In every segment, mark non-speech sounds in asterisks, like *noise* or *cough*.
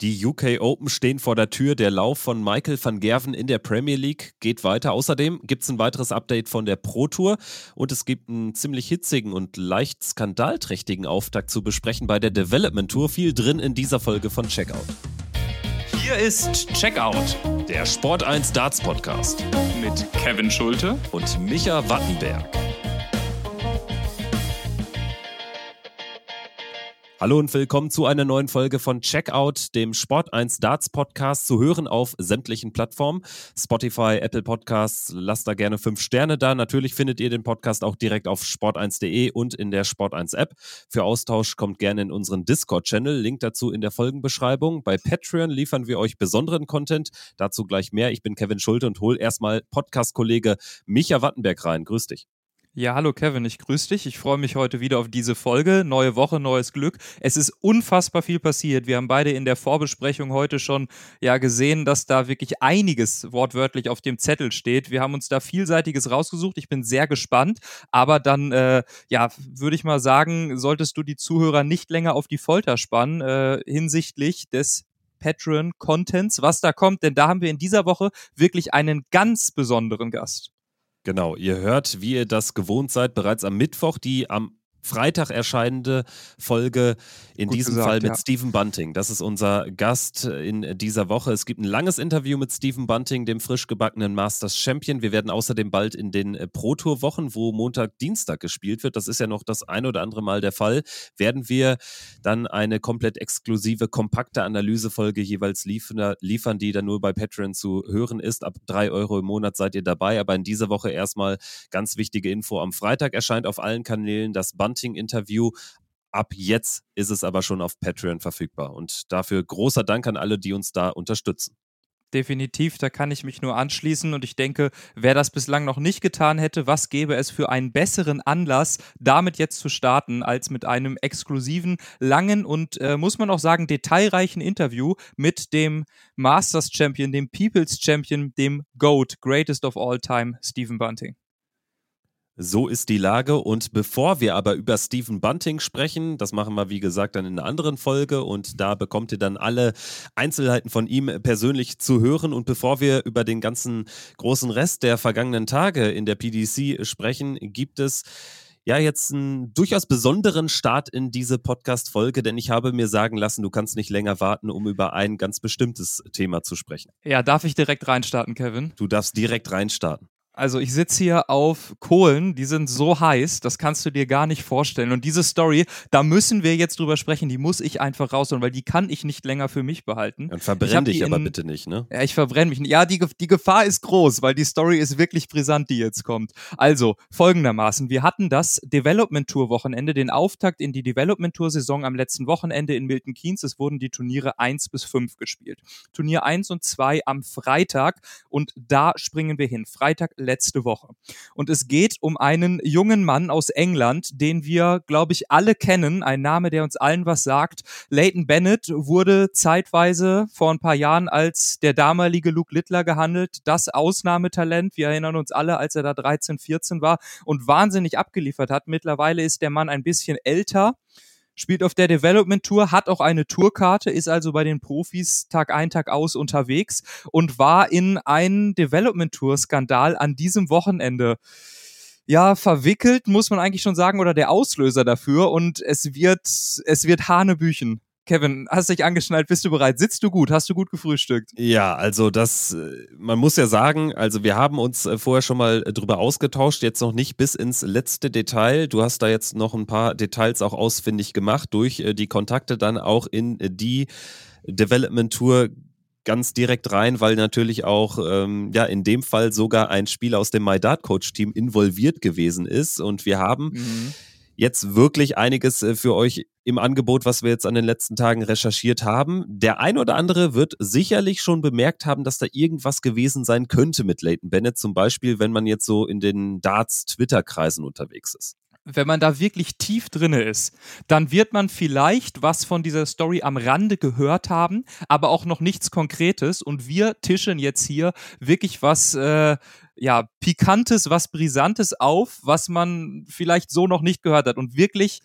Die UK Open stehen vor der Tür. Der Lauf von Michael van Gerven in der Premier League geht weiter. Außerdem gibt es ein weiteres Update von der Pro Tour und es gibt einen ziemlich hitzigen und leicht skandalträchtigen Auftakt zu besprechen bei der Development Tour. Viel drin in dieser Folge von Checkout. Hier ist Checkout, der Sport 1 Darts Podcast mit Kevin Schulte und Micha Wattenberg. Hallo und willkommen zu einer neuen Folge von Checkout, dem Sport 1 Darts Podcast, zu hören auf sämtlichen Plattformen. Spotify, Apple Podcasts, lasst da gerne fünf Sterne da. Natürlich findet ihr den Podcast auch direkt auf sport1.de und in der Sport 1 App. Für Austausch kommt gerne in unseren Discord-Channel. Link dazu in der Folgenbeschreibung. Bei Patreon liefern wir euch besonderen Content. Dazu gleich mehr. Ich bin Kevin Schulte und hol erstmal Podcast-Kollege Micha Wattenberg rein. Grüß dich. Ja, hallo Kevin, ich grüße dich. Ich freue mich heute wieder auf diese Folge. Neue Woche, neues Glück. Es ist unfassbar viel passiert. Wir haben beide in der Vorbesprechung heute schon ja gesehen, dass da wirklich einiges wortwörtlich auf dem Zettel steht. Wir haben uns da vielseitiges rausgesucht. Ich bin sehr gespannt. Aber dann, äh, ja, würde ich mal sagen, solltest du die Zuhörer nicht länger auf die Folter spannen äh, hinsichtlich des Patreon-Contents, was da kommt, denn da haben wir in dieser Woche wirklich einen ganz besonderen Gast. Genau, ihr hört, wie ihr das gewohnt seid, bereits am Mittwoch die am Freitag erscheinende Folge, in Gut diesem gesagt, Fall mit ja. Stephen Bunting. Das ist unser Gast in dieser Woche. Es gibt ein langes Interview mit Stephen Bunting, dem frisch gebackenen Masters Champion. Wir werden außerdem bald in den äh, Pro Tour Wochen, wo Montag, Dienstag gespielt wird, das ist ja noch das ein oder andere Mal der Fall, werden wir dann eine komplett exklusive, kompakte Analysefolge jeweils liefern, liefern, die dann nur bei Patreon zu hören ist. Ab drei Euro im Monat seid ihr dabei. Aber in dieser Woche erstmal ganz wichtige Info. Am Freitag erscheint auf allen Kanälen das Bunting Bunting-Interview. Ab jetzt ist es aber schon auf Patreon verfügbar. Und dafür großer Dank an alle, die uns da unterstützen. Definitiv, da kann ich mich nur anschließen und ich denke, wer das bislang noch nicht getan hätte, was gäbe es für einen besseren Anlass, damit jetzt zu starten, als mit einem exklusiven, langen und, äh, muss man auch sagen, detailreichen Interview mit dem Masters Champion, dem People's Champion, dem GOAT, Greatest of All Time, Stephen Bunting. So ist die Lage. Und bevor wir aber über Stephen Bunting sprechen, das machen wir wie gesagt dann in einer anderen Folge und da bekommt ihr dann alle Einzelheiten von ihm persönlich zu hören. Und bevor wir über den ganzen großen Rest der vergangenen Tage in der PDC sprechen, gibt es ja jetzt einen durchaus besonderen Start in diese Podcast-Folge, denn ich habe mir sagen lassen, du kannst nicht länger warten, um über ein ganz bestimmtes Thema zu sprechen. Ja, darf ich direkt reinstarten, Kevin? Du darfst direkt reinstarten. Also ich sitze hier auf Kohlen, die sind so heiß, das kannst du dir gar nicht vorstellen. Und diese Story, da müssen wir jetzt drüber sprechen, die muss ich einfach rausholen, weil die kann ich nicht länger für mich behalten. Dann verbrenn dich aber bitte nicht, ne? Ja, ich verbrenne mich nicht. Ja, die, die Gefahr ist groß, weil die Story ist wirklich brisant, die jetzt kommt. Also, folgendermaßen, wir hatten das Development Tour Wochenende, den Auftakt in die Development Tour Saison am letzten Wochenende in Milton Keynes. Es wurden die Turniere 1 bis 5 gespielt. Turnier 1 und 2 am Freitag und da springen wir hin. Freitag letzte Woche. Und es geht um einen jungen Mann aus England, den wir, glaube ich, alle kennen. Ein Name, der uns allen was sagt. Leighton Bennett wurde zeitweise vor ein paar Jahren als der damalige Luke Littler gehandelt. Das Ausnahmetalent. Wir erinnern uns alle, als er da 13, 14 war und wahnsinnig abgeliefert hat. Mittlerweile ist der Mann ein bisschen älter spielt auf der Development Tour, hat auch eine Tourkarte, ist also bei den Profis Tag ein, Tag aus unterwegs und war in einen Development Tour Skandal an diesem Wochenende ja, verwickelt, muss man eigentlich schon sagen, oder der Auslöser dafür. Und es wird, es wird Hanebüchen. Kevin, hast dich angeschnallt, bist du bereit? Sitzt du gut? Hast du gut gefrühstückt? Ja, also das, äh, man muss ja sagen, also wir haben uns äh, vorher schon mal äh, drüber ausgetauscht, jetzt noch nicht bis ins letzte Detail. Du hast da jetzt noch ein paar Details auch ausfindig gemacht durch die Kontakte dann auch in die Development Tour ganz direkt rein, weil natürlich auch ähm, ja in dem Fall sogar ein Spieler aus dem My Dart Coach Team involviert gewesen ist und wir haben mhm jetzt wirklich einiges äh, für euch im Angebot, was wir jetzt an den letzten Tagen recherchiert haben. Der ein oder andere wird sicherlich schon bemerkt haben, dass da irgendwas gewesen sein könnte mit Leighton Bennett, zum Beispiel, wenn man jetzt so in den Darts-Twitter-Kreisen unterwegs ist wenn man da wirklich tief drinne ist, dann wird man vielleicht was von dieser Story am Rande gehört haben, aber auch noch nichts Konkretes. Und wir tischen jetzt hier wirklich was, äh, ja, Pikantes, was Brisantes auf, was man vielleicht so noch nicht gehört hat. Und wirklich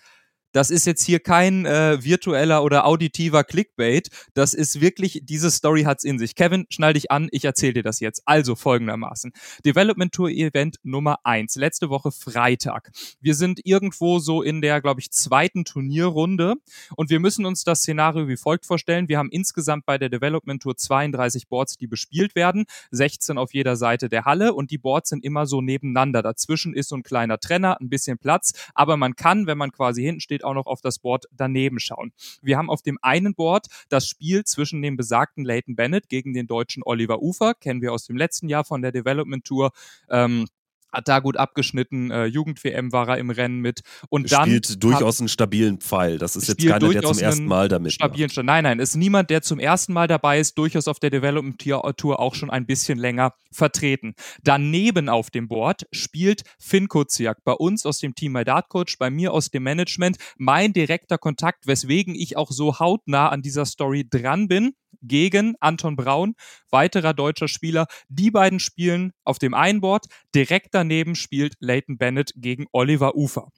das ist jetzt hier kein äh, virtueller oder auditiver Clickbait. Das ist wirklich, diese Story hat's in sich. Kevin, schnall dich an, ich erzähle dir das jetzt. Also folgendermaßen. Development Tour Event Nummer eins letzte Woche Freitag. Wir sind irgendwo so in der, glaube ich, zweiten Turnierrunde und wir müssen uns das Szenario wie folgt vorstellen. Wir haben insgesamt bei der Development Tour 32 Boards, die bespielt werden, 16 auf jeder Seite der Halle und die Boards sind immer so nebeneinander. Dazwischen ist so ein kleiner Trenner, ein bisschen Platz, aber man kann, wenn man quasi hinten steht, auch noch auf das Board daneben schauen. Wir haben auf dem einen Board das Spiel zwischen dem besagten Leighton Bennett gegen den deutschen Oliver Ufer, kennen wir aus dem letzten Jahr von der Development Tour. Ähm, hat da gut abgeschnitten, äh, Jugend-WM war er im Rennen mit und dann spielt durchaus einen stabilen Pfeil. Das ist jetzt keiner, der zum ersten Mal damit stabilen macht. Nein, nein, ist niemand, der zum ersten Mal dabei ist, durchaus auf der Development Tour auch schon ein bisschen länger vertreten. Daneben auf dem Board spielt Finn Kuziak bei uns aus dem Team My Dart Coach, bei mir aus dem Management, mein direkter Kontakt, weswegen ich auch so hautnah an dieser Story dran bin gegen Anton Braun, weiterer deutscher Spieler. Die beiden spielen auf dem einen Board. Direkt daneben spielt Leighton Bennett gegen Oliver Ufer.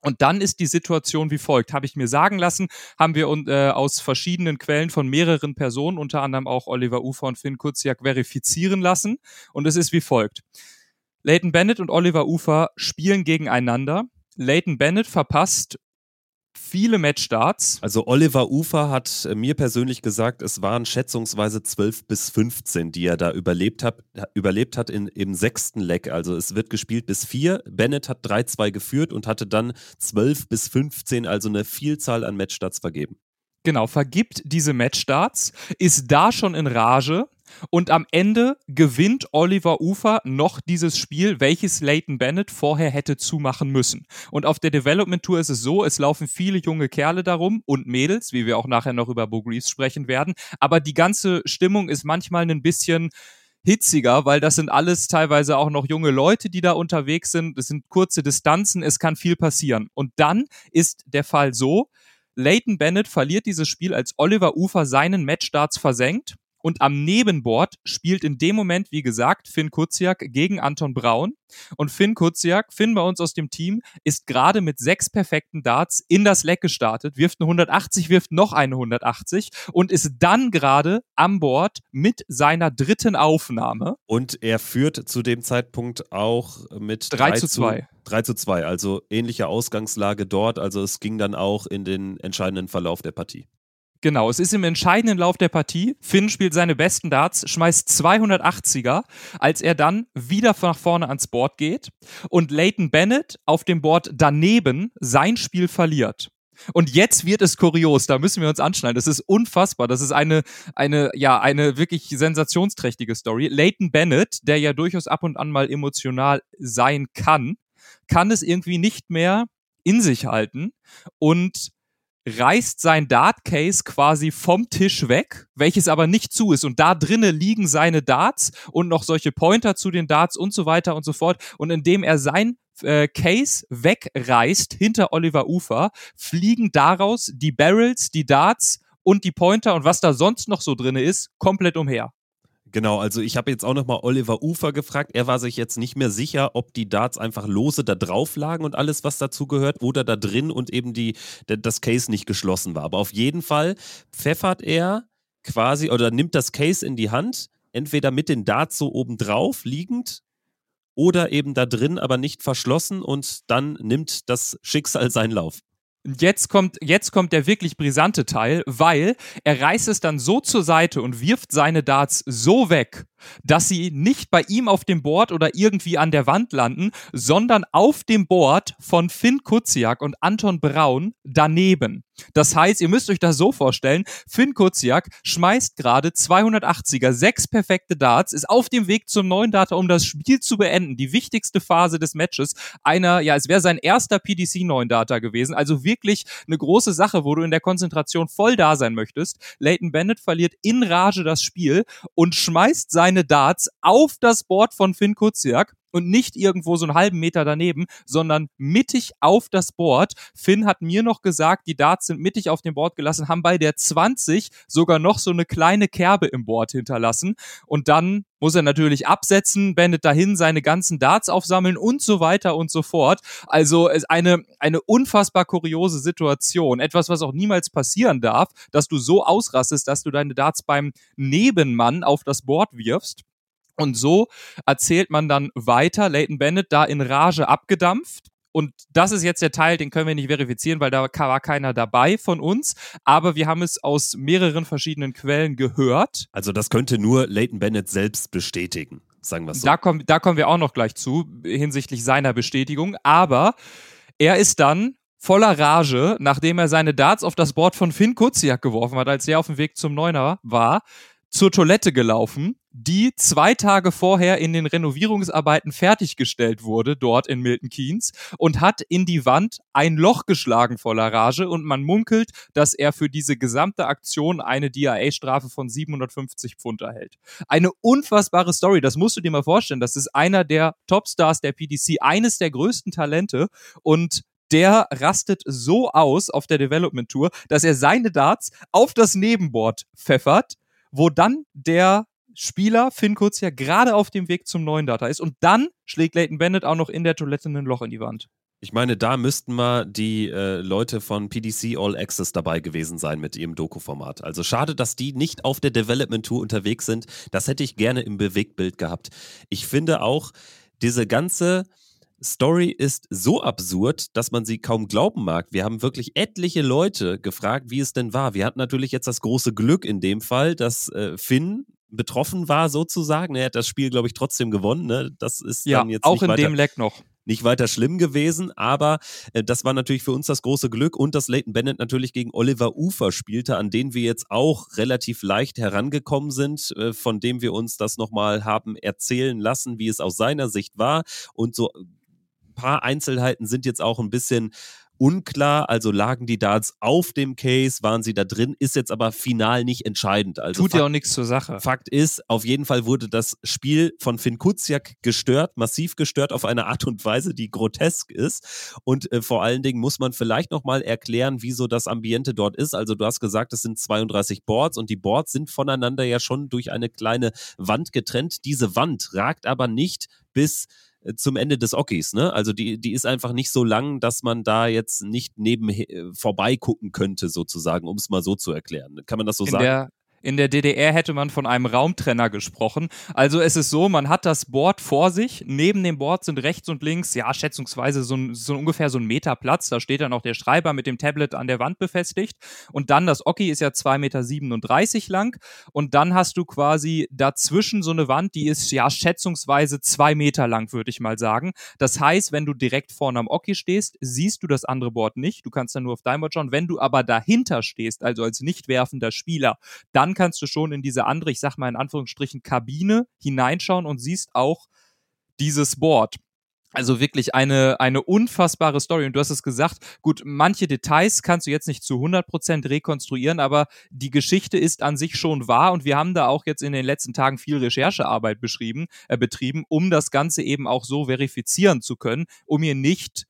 Und dann ist die Situation wie folgt. Habe ich mir sagen lassen, haben wir äh, aus verschiedenen Quellen von mehreren Personen, unter anderem auch Oliver Ufer und Finn Kuziak, verifizieren lassen. Und es ist wie folgt. Leighton Bennett und Oliver Ufer spielen gegeneinander. Leighton Bennett verpasst viele Matchstarts. Also Oliver Ufer hat äh, mir persönlich gesagt, es waren schätzungsweise 12 bis 15, die er da überlebt hat, überlebt hat in, im sechsten Leck. Also es wird gespielt bis vier. Bennett hat 3-2 geführt und hatte dann 12 bis 15, also eine Vielzahl an Matchstarts vergeben. Genau, vergibt diese Matchstarts, ist da schon in Rage, und am Ende gewinnt Oliver Ufer noch dieses Spiel, welches Leighton Bennett vorher hätte zumachen müssen. Und auf der Development Tour ist es so, es laufen viele junge Kerle darum und Mädels, wie wir auch nachher noch über Bo Greaves sprechen werden. Aber die ganze Stimmung ist manchmal ein bisschen hitziger, weil das sind alles teilweise auch noch junge Leute, die da unterwegs sind. Es sind kurze Distanzen, es kann viel passieren. Und dann ist der Fall so, Leighton Bennett verliert dieses Spiel, als Oliver Ufer seinen Matchstarts versenkt und am Nebenboard spielt in dem Moment, wie gesagt, Finn Kuziak gegen Anton Braun. Und Finn Kuziak, Finn bei uns aus dem Team, ist gerade mit sechs perfekten Darts in das Leck gestartet, wirft eine 180, wirft noch eine 180 und ist dann gerade am Board mit seiner dritten Aufnahme. Und er führt zu dem Zeitpunkt auch mit 3, 3 zu 2. 3 zu 2, also ähnliche Ausgangslage dort. Also es ging dann auch in den entscheidenden Verlauf der Partie. Genau, es ist im entscheidenden Lauf der Partie. Finn spielt seine besten Darts, schmeißt 280er, als er dann wieder nach vorne ans Board geht und Leighton Bennett auf dem Board daneben sein Spiel verliert. Und jetzt wird es kurios, da müssen wir uns anschneiden. Das ist unfassbar. Das ist eine, eine, ja, eine wirklich sensationsträchtige Story. Leighton Bennett, der ja durchaus ab und an mal emotional sein kann, kann es irgendwie nicht mehr in sich halten und reißt sein Dart-Case quasi vom Tisch weg, welches aber nicht zu ist. Und da drinnen liegen seine Darts und noch solche Pointer zu den Darts und so weiter und so fort. Und indem er sein äh, Case wegreißt hinter Oliver Ufer, fliegen daraus die Barrels, die Darts und die Pointer und was da sonst noch so drinne ist, komplett umher. Genau, also ich habe jetzt auch nochmal Oliver Ufer gefragt. Er war sich jetzt nicht mehr sicher, ob die Darts einfach lose da drauf lagen und alles, was dazu gehört, oder da drin und eben die, das Case nicht geschlossen war. Aber auf jeden Fall pfeffert er quasi oder nimmt das Case in die Hand, entweder mit den Darts so oben drauf liegend oder eben da drin, aber nicht verschlossen und dann nimmt das Schicksal seinen Lauf. Jetzt kommt, jetzt kommt der wirklich brisante Teil, weil er reißt es dann so zur Seite und wirft seine Darts so weg, dass sie nicht bei ihm auf dem Board oder irgendwie an der Wand landen, sondern auf dem Board von Finn Kuziak und Anton Braun daneben. Das heißt, ihr müsst euch das so vorstellen, Finn Kuziak schmeißt gerade 280er, sechs perfekte Darts, ist auf dem Weg zum neuen Data, um das Spiel zu beenden, die wichtigste Phase des Matches. Einer, ja, es wäre sein erster PDC neuen Data gewesen, also wirklich eine große Sache, wo du in der Konzentration voll da sein möchtest. Leighton Bennett verliert in Rage das Spiel und schmeißt seine Darts auf das Board von Finn Kuziak und nicht irgendwo so einen halben Meter daneben, sondern mittig auf das Board. Finn hat mir noch gesagt, die Darts sind mittig auf dem Board gelassen, haben bei der 20 sogar noch so eine kleine Kerbe im Board hinterlassen und dann muss er natürlich absetzen, Bennett dahin seine ganzen Darts aufsammeln und so weiter und so fort. Also es eine eine unfassbar kuriose Situation, etwas was auch niemals passieren darf, dass du so ausrastest, dass du deine Darts beim Nebenmann auf das Board wirfst. Und so erzählt man dann weiter, Leighton Bennett da in Rage abgedampft. Und das ist jetzt der Teil, den können wir nicht verifizieren, weil da war keiner dabei von uns. Aber wir haben es aus mehreren verschiedenen Quellen gehört. Also das könnte nur Leighton Bennett selbst bestätigen, sagen wir so. Da kommen, da kommen wir auch noch gleich zu, hinsichtlich seiner Bestätigung. Aber er ist dann voller Rage, nachdem er seine Darts auf das Board von Finn Kuziak geworfen hat, als er auf dem Weg zum Neuner war, zur Toilette gelaufen, die zwei Tage vorher in den Renovierungsarbeiten fertiggestellt wurde, dort in Milton Keynes, und hat in die Wand ein Loch geschlagen voller Rage und man munkelt, dass er für diese gesamte Aktion eine DIA-Strafe von 750 Pfund erhält. Eine unfassbare Story, das musst du dir mal vorstellen. Das ist einer der Topstars der PDC, eines der größten Talente und der rastet so aus auf der Development Tour, dass er seine Darts auf das Nebenboard pfeffert, wo dann der Spieler Finn Kurz ja gerade auf dem Weg zum neuen Data ist und dann schlägt Leighton Bennett auch noch in der Toilette ein Loch in die Wand. Ich meine, da müssten mal die äh, Leute von PDC All Access dabei gewesen sein mit ihrem Doku-Format. Also schade, dass die nicht auf der Development Tour unterwegs sind. Das hätte ich gerne im Bewegtbild gehabt. Ich finde auch, diese ganze Story ist so absurd, dass man sie kaum glauben mag. Wir haben wirklich etliche Leute gefragt, wie es denn war. Wir hatten natürlich jetzt das große Glück in dem Fall, dass äh, Finn betroffen war sozusagen. Er hat das Spiel, glaube ich, trotzdem gewonnen. Ne? Das ist ja, dann jetzt auch in dem Leck noch. Nicht weiter schlimm gewesen, aber äh, das war natürlich für uns das große Glück und dass Leighton Bennett natürlich gegen Oliver Ufer spielte, an den wir jetzt auch relativ leicht herangekommen sind, äh, von dem wir uns das nochmal haben erzählen lassen, wie es aus seiner Sicht war und so paar Einzelheiten sind jetzt auch ein bisschen unklar. Also lagen die Darts auf dem Case, waren sie da drin, ist jetzt aber final nicht entscheidend. Also Tut ja auch nichts zur Sache. Fakt ist, auf jeden Fall wurde das Spiel von Finn Kuziak gestört, massiv gestört auf eine Art und Weise, die grotesk ist. Und äh, vor allen Dingen muss man vielleicht nochmal erklären, wieso das Ambiente dort ist. Also du hast gesagt, es sind 32 Boards und die Boards sind voneinander ja schon durch eine kleine Wand getrennt. Diese Wand ragt aber nicht bis zum Ende des Okis, ne? Also die, die ist einfach nicht so lang, dass man da jetzt nicht neben äh, vorbei gucken könnte, sozusagen, um es mal so zu erklären. Kann man das so in sagen? Der, in der DDR hätte man von einem Raumtrenner gesprochen. Also es ist so, man hat das Board vor sich. Neben dem Board sind rechts und links, ja, schätzungsweise so, ein, so ungefähr so ein Meter Platz. Da steht dann auch der Schreiber mit dem Tablet an der Wand befestigt. Und dann das Oki ist ja 2,37 Meter lang. Und dann hast du quasi dazwischen so eine Wand, die ist ja schätzungsweise zwei Meter lang, würde ich mal sagen. Das heißt, wenn du direkt vorne am Oki stehst, siehst du das andere Board nicht. Du kannst dann nur auf dein Board schauen. Wenn du aber dahinter stehst, also als nicht werfender Spieler, dann dann kannst du schon in diese andere, ich sag mal in Anführungsstrichen, Kabine hineinschauen und siehst auch dieses Board. Also wirklich eine, eine unfassbare Story. Und du hast es gesagt, gut, manche Details kannst du jetzt nicht zu 100% rekonstruieren, aber die Geschichte ist an sich schon wahr und wir haben da auch jetzt in den letzten Tagen viel Recherchearbeit beschrieben, äh, betrieben, um das Ganze eben auch so verifizieren zu können, um hier nicht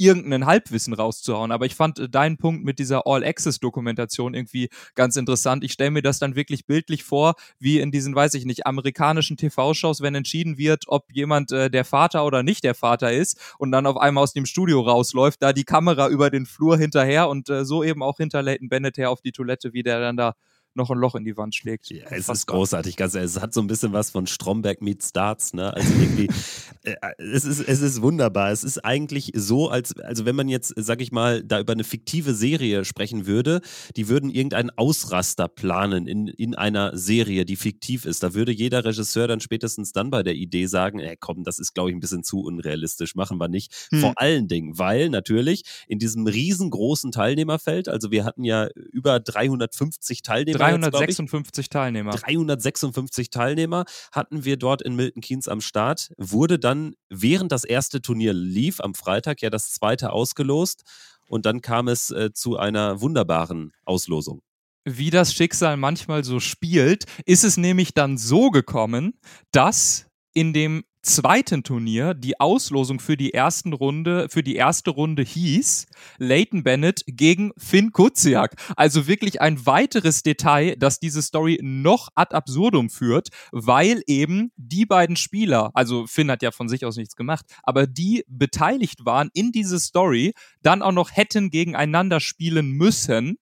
irgendeinen Halbwissen rauszuhauen. Aber ich fand äh, deinen Punkt mit dieser All-Access-Dokumentation irgendwie ganz interessant. Ich stelle mir das dann wirklich bildlich vor, wie in diesen, weiß ich nicht, amerikanischen TV-Shows, wenn entschieden wird, ob jemand äh, der Vater oder nicht der Vater ist und dann auf einmal aus dem Studio rausläuft, da die Kamera über den Flur hinterher und äh, so eben auch hinter Leighton Bennett her auf die Toilette, wie der dann da noch ein Loch in die Wand schlägt. Ja, es ist großartig, ganz ehrlich. Es hat so ein bisschen was von Stromberg meets Darts, ne? Also irgendwie, *laughs* äh, es, ist, es ist wunderbar. Es ist eigentlich so, als, also wenn man jetzt, sag ich mal, da über eine fiktive Serie sprechen würde, die würden irgendeinen Ausraster planen in, in einer Serie, die fiktiv ist. Da würde jeder Regisseur dann spätestens dann bei der Idee sagen, ey, komm, das ist, glaube ich, ein bisschen zu unrealistisch, machen wir nicht. Hm. Vor allen Dingen, weil natürlich in diesem riesengroßen Teilnehmerfeld, also wir hatten ja über 350 Teilnehmer 356 jetzt, Teilnehmer. 356 Teilnehmer hatten wir dort in Milton Keynes am Start. Wurde dann, während das erste Turnier lief, am Freitag ja das zweite ausgelost. Und dann kam es äh, zu einer wunderbaren Auslosung. Wie das Schicksal manchmal so spielt, ist es nämlich dann so gekommen, dass in dem zweiten Turnier die Auslosung für die ersten Runde, für die erste Runde hieß Leighton Bennett gegen Finn Kuziak. Also wirklich ein weiteres Detail, das diese Story noch ad absurdum führt, weil eben die beiden Spieler, also Finn hat ja von sich aus nichts gemacht, aber die beteiligt waren in diese Story, dann auch noch hätten gegeneinander spielen müssen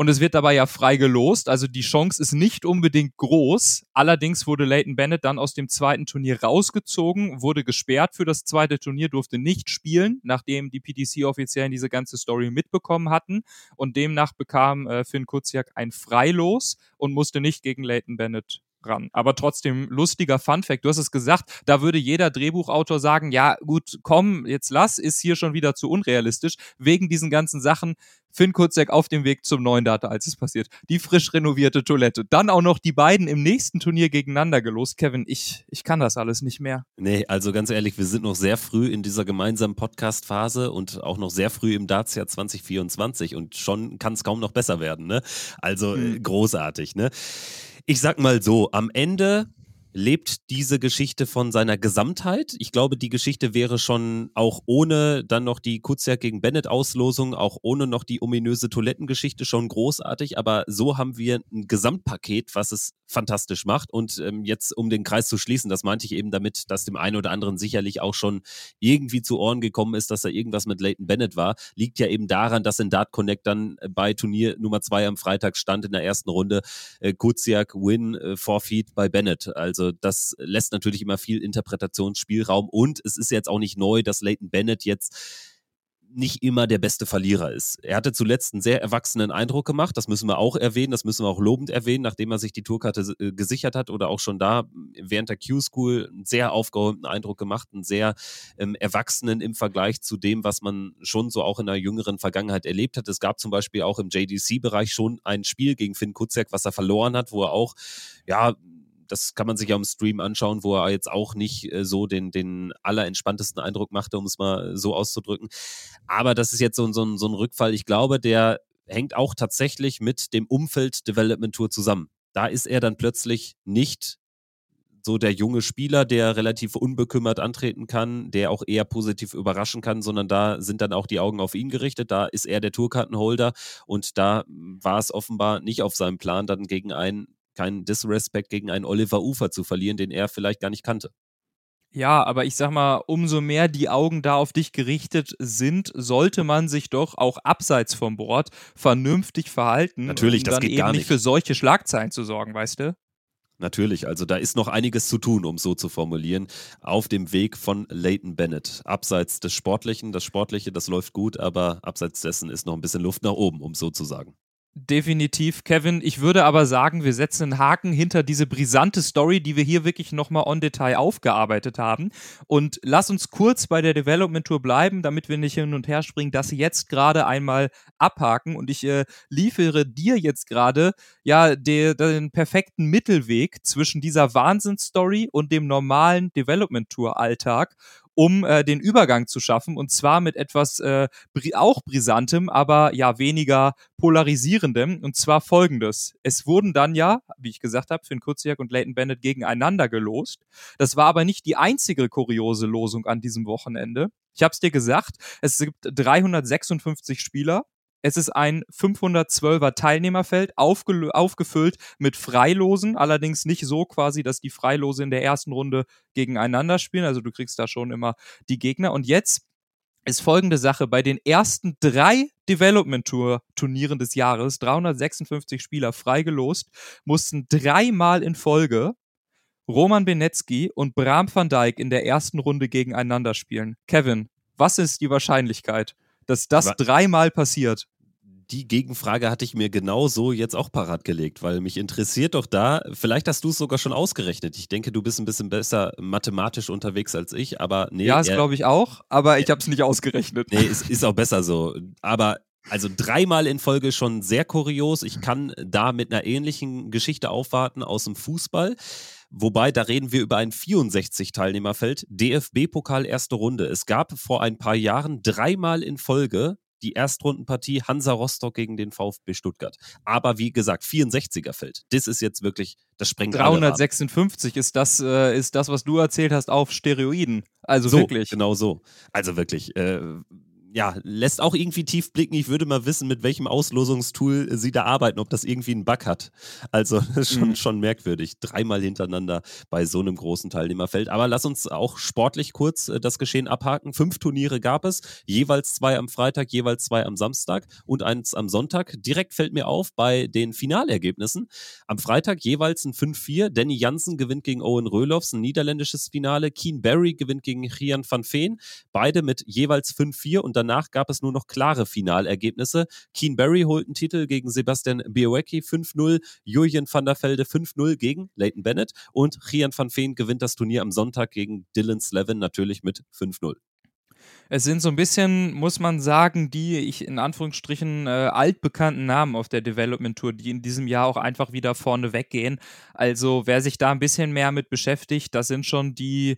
und es wird dabei ja frei gelost. Also die Chance ist nicht unbedingt groß. Allerdings wurde Leighton Bennett dann aus dem zweiten Turnier rausgezogen, wurde gesperrt für das zweite Turnier, durfte nicht spielen, nachdem die PDC-Offiziellen diese ganze Story mitbekommen hatten. Und demnach bekam äh, Finn Kuziak ein Freilos und musste nicht gegen Leighton Bennett ran. Aber trotzdem lustiger Funfact. Du hast es gesagt, da würde jeder Drehbuchautor sagen, ja gut, komm, jetzt lass, ist hier schon wieder zu unrealistisch. Wegen diesen ganzen Sachen Finn Kurzek auf dem Weg zum neuen Data, als es passiert. Die frisch renovierte Toilette. Dann auch noch die beiden im nächsten Turnier gegeneinander gelost. Kevin, ich, ich kann das alles nicht mehr. Nee, also ganz ehrlich, wir sind noch sehr früh in dieser gemeinsamen Podcast-Phase und auch noch sehr früh im Darts-Jahr 2024 und schon kann es kaum noch besser werden, ne? Also mhm. großartig, ne? Ich sag mal so, am Ende lebt diese Geschichte von seiner Gesamtheit. Ich glaube, die Geschichte wäre schon auch ohne dann noch die Kuziak gegen Bennett Auslosung, auch ohne noch die ominöse Toilettengeschichte schon großartig. Aber so haben wir ein Gesamtpaket, was es fantastisch macht. Und ähm, jetzt, um den Kreis zu schließen, das meinte ich eben damit, dass dem einen oder anderen sicherlich auch schon irgendwie zu Ohren gekommen ist, dass da irgendwas mit Leighton Bennett war, liegt ja eben daran, dass in Dart Connect dann bei Turnier Nummer zwei am Freitag stand in der ersten Runde äh, Kuziak Win äh, Forfeit bei Bennett. Also das lässt natürlich immer viel Interpretationsspielraum und es ist jetzt auch nicht neu, dass Leighton Bennett jetzt nicht immer der beste Verlierer ist. Er hatte zuletzt einen sehr erwachsenen Eindruck gemacht, das müssen wir auch erwähnen, das müssen wir auch lobend erwähnen, nachdem er sich die Tourkarte äh, gesichert hat oder auch schon da während der Q-School einen sehr aufgeräumten Eindruck gemacht, einen sehr ähm, erwachsenen im Vergleich zu dem, was man schon so auch in der jüngeren Vergangenheit erlebt hat. Es gab zum Beispiel auch im JDC-Bereich schon ein Spiel gegen Finn Kutzek, was er verloren hat, wo er auch ja das kann man sich ja im Stream anschauen, wo er jetzt auch nicht äh, so den, den allerentspanntesten Eindruck machte, um es mal so auszudrücken. Aber das ist jetzt so, so, so ein Rückfall. Ich glaube, der hängt auch tatsächlich mit dem Umfeld Development Tour zusammen. Da ist er dann plötzlich nicht so der junge Spieler, der relativ unbekümmert antreten kann, der auch eher positiv überraschen kann, sondern da sind dann auch die Augen auf ihn gerichtet. Da ist er der Tourkartenholder und da war es offenbar nicht auf seinem Plan, dann gegen einen keinen Disrespect gegen einen Oliver Ufer zu verlieren, den er vielleicht gar nicht kannte. Ja, aber ich sag mal, umso mehr die Augen da auf dich gerichtet sind, sollte man sich doch auch abseits vom Board vernünftig verhalten. Natürlich, um das dann geht eben gar nicht nicht. für solche Schlagzeilen zu sorgen, weißt du? Natürlich, also da ist noch einiges zu tun, um so zu formulieren, auf dem Weg von Leighton Bennett. Abseits des Sportlichen, das Sportliche, das läuft gut, aber abseits dessen ist noch ein bisschen Luft nach oben, um so zu sagen. Definitiv, Kevin. Ich würde aber sagen, wir setzen einen Haken hinter diese brisante Story, die wir hier wirklich nochmal on Detail aufgearbeitet haben. Und lass uns kurz bei der Development Tour bleiben, damit wir nicht hin und her springen, das jetzt gerade einmal abhaken. Und ich äh, liefere dir jetzt gerade ja de, den perfekten Mittelweg zwischen dieser Wahnsinnsstory und dem normalen Development Tour Alltag um äh, den Übergang zu schaffen und zwar mit etwas äh, auch brisantem, aber ja weniger polarisierendem und zwar folgendes. Es wurden dann ja, wie ich gesagt habe, Finn Kuziak und Leighton Bennett gegeneinander gelost. Das war aber nicht die einzige kuriose Losung an diesem Wochenende. Ich habe es dir gesagt, es gibt 356 Spieler es ist ein 512er Teilnehmerfeld, aufgefüllt mit Freilosen, allerdings nicht so quasi, dass die Freilose in der ersten Runde gegeneinander spielen. Also du kriegst da schon immer die Gegner. Und jetzt ist folgende Sache. Bei den ersten drei Development Tour Turnieren des Jahres, 356 Spieler freigelost, mussten dreimal in Folge Roman Benetzky und Bram van Dijk in der ersten Runde gegeneinander spielen. Kevin, was ist die Wahrscheinlichkeit? Dass das Wa- dreimal passiert. Die Gegenfrage hatte ich mir genau so jetzt auch parat gelegt, weil mich interessiert doch da, vielleicht hast du es sogar schon ausgerechnet. Ich denke, du bist ein bisschen besser mathematisch unterwegs als ich, aber nee. ja, das glaube ich auch, aber ich habe es nicht ausgerechnet. Nee, ist, ist auch besser so. Aber also dreimal in Folge schon sehr kurios. Ich kann da mit einer ähnlichen Geschichte aufwarten aus dem Fußball. Wobei, da reden wir über ein 64-Teilnehmerfeld. DFB-Pokal erste Runde. Es gab vor ein paar Jahren dreimal in Folge die Erstrundenpartie Hansa Rostock gegen den VfB Stuttgart. Aber wie gesagt, 64er Feld. Das ist jetzt wirklich, das sprengt 356 ist das, äh, ist das, was du erzählt hast, auf Steroiden. Also so, wirklich. Genau so. Also wirklich. Äh, ja, lässt auch irgendwie tief blicken. Ich würde mal wissen, mit welchem Auslosungstool sie da arbeiten, ob das irgendwie einen Bug hat. Also *laughs* das ist schon, mhm. schon merkwürdig. Dreimal hintereinander bei so einem großen Teilnehmerfeld. Aber lass uns auch sportlich kurz äh, das Geschehen abhaken. Fünf Turniere gab es, jeweils zwei am Freitag, jeweils zwei am Samstag und eins am Sonntag. Direkt fällt mir auf bei den Finalergebnissen. Am Freitag jeweils ein 5-4. Danny Jansen gewinnt gegen Owen Röhlofs, ein niederländisches Finale. Keen Barry gewinnt gegen Rian van Veen. Beide mit jeweils 5-4 und danach gab es nur noch klare Finalergebnisse. Keen Barry holt einen Titel gegen Sebastian Białecki 5-0, Julian van der Velde 5-0 gegen Leighton Bennett und Rian van Veen gewinnt das Turnier am Sonntag gegen Dylan Slevin natürlich mit 5-0. Es sind so ein bisschen, muss man sagen, die ich in Anführungsstrichen äh, altbekannten Namen auf der Development Tour, die in diesem Jahr auch einfach wieder vorne weggehen. Also wer sich da ein bisschen mehr mit beschäftigt, das sind schon die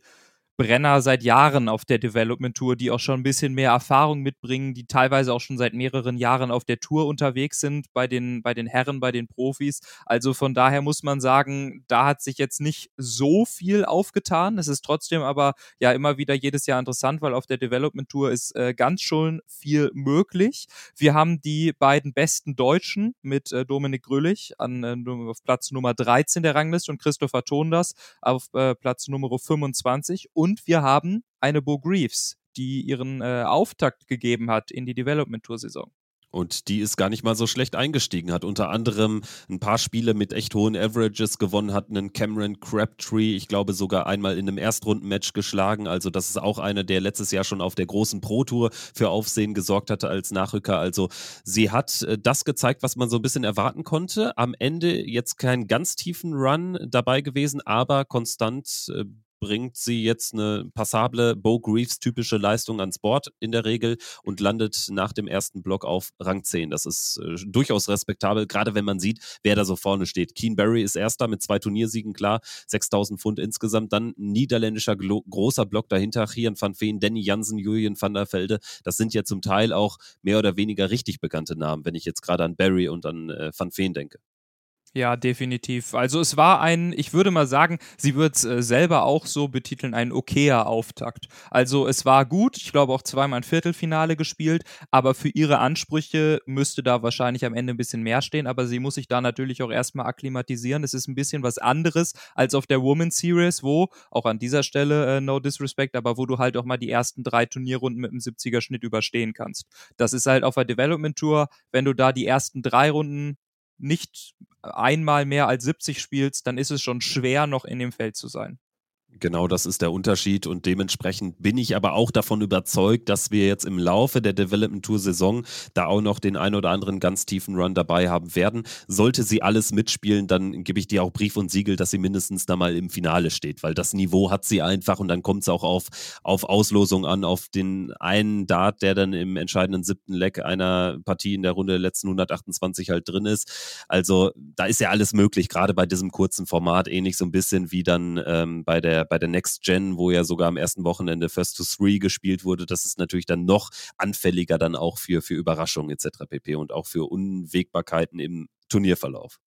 Brenner seit Jahren auf der Development Tour, die auch schon ein bisschen mehr Erfahrung mitbringen, die teilweise auch schon seit mehreren Jahren auf der Tour unterwegs sind, bei den, bei den Herren, bei den Profis. Also von daher muss man sagen, da hat sich jetzt nicht so viel aufgetan. Es ist trotzdem aber ja immer wieder jedes Jahr interessant, weil auf der Development Tour ist äh, ganz schön viel möglich. Wir haben die beiden besten Deutschen mit äh, Dominik Grölich an, äh, auf Platz Nummer 13 der Rangliste und Christopher Tondas auf äh, Platz Nummer 25 und wir haben eine Bo Greaves, die ihren äh, Auftakt gegeben hat in die Development Tour Saison. Und die ist gar nicht mal so schlecht eingestiegen, hat unter anderem ein paar Spiele mit echt hohen Averages gewonnen, hat einen Cameron Crabtree, ich glaube sogar einmal in einem Erstrundenmatch geschlagen. Also das ist auch eine, der letztes Jahr schon auf der großen Pro Tour für Aufsehen gesorgt hatte als Nachrücker. Also sie hat äh, das gezeigt, was man so ein bisschen erwarten konnte. Am Ende jetzt keinen ganz tiefen Run dabei gewesen, aber konstant äh, bringt sie jetzt eine passable Bo Greaves typische Leistung ans Board in der Regel und landet nach dem ersten Block auf Rang 10. Das ist äh, durchaus respektabel, gerade wenn man sieht, wer da so vorne steht. Keen Barry ist erster mit zwei Turniersiegen, klar, 6000 Pfund insgesamt. Dann niederländischer großer Block dahinter, Gian van Veen, Danny Jansen, Julian van der Velde. Das sind ja zum Teil auch mehr oder weniger richtig bekannte Namen, wenn ich jetzt gerade an Barry und an äh, van Veen denke. Ja, definitiv. Also es war ein, ich würde mal sagen, sie wird es äh, selber auch so betiteln, ein okayer Auftakt. Also es war gut, ich glaube auch zweimal ein Viertelfinale gespielt, aber für ihre Ansprüche müsste da wahrscheinlich am Ende ein bisschen mehr stehen, aber sie muss sich da natürlich auch erstmal akklimatisieren. Es ist ein bisschen was anderes als auf der Women's Series, wo, auch an dieser Stelle, äh, no disrespect, aber wo du halt auch mal die ersten drei Turnierrunden mit einem 70er Schnitt überstehen kannst. Das ist halt auf der Development Tour, wenn du da die ersten drei Runden nicht einmal mehr als 70 spielst, dann ist es schon schwer, noch in dem Feld zu sein. Genau das ist der Unterschied und dementsprechend bin ich aber auch davon überzeugt, dass wir jetzt im Laufe der Development Tour Saison da auch noch den ein oder anderen ganz tiefen Run dabei haben werden. Sollte sie alles mitspielen, dann gebe ich dir auch Brief und Siegel, dass sie mindestens da mal im Finale steht, weil das Niveau hat sie einfach und dann kommt es auch auf, auf Auslosung an, auf den einen Dart, der dann im entscheidenden siebten Leck einer Partie in der Runde der letzten 128 halt drin ist. Also da ist ja alles möglich, gerade bei diesem kurzen Format, ähnlich so ein bisschen wie dann ähm, bei der bei der Next Gen, wo ja sogar am ersten Wochenende First to Three gespielt wurde, das ist natürlich dann noch anfälliger dann auch für, für Überraschungen etc. pp. und auch für Unwägbarkeiten im Turnierverlauf.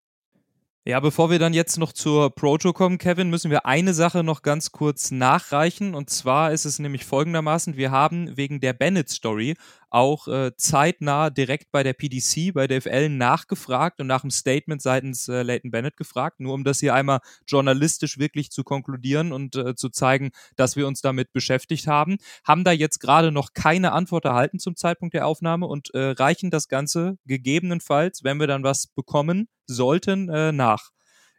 Ja, bevor wir dann jetzt noch zur Proto kommen, Kevin, müssen wir eine Sache noch ganz kurz nachreichen. Und zwar ist es nämlich folgendermaßen, wir haben wegen der Bennett-Story auch äh, zeitnah direkt bei der PDC, bei der FL nachgefragt und nach dem Statement seitens äh, Leighton Bennett gefragt, nur um das hier einmal journalistisch wirklich zu konkludieren und äh, zu zeigen, dass wir uns damit beschäftigt haben. Haben da jetzt gerade noch keine Antwort erhalten zum Zeitpunkt der Aufnahme und äh, reichen das Ganze gegebenenfalls, wenn wir dann was bekommen sollten, äh, nach.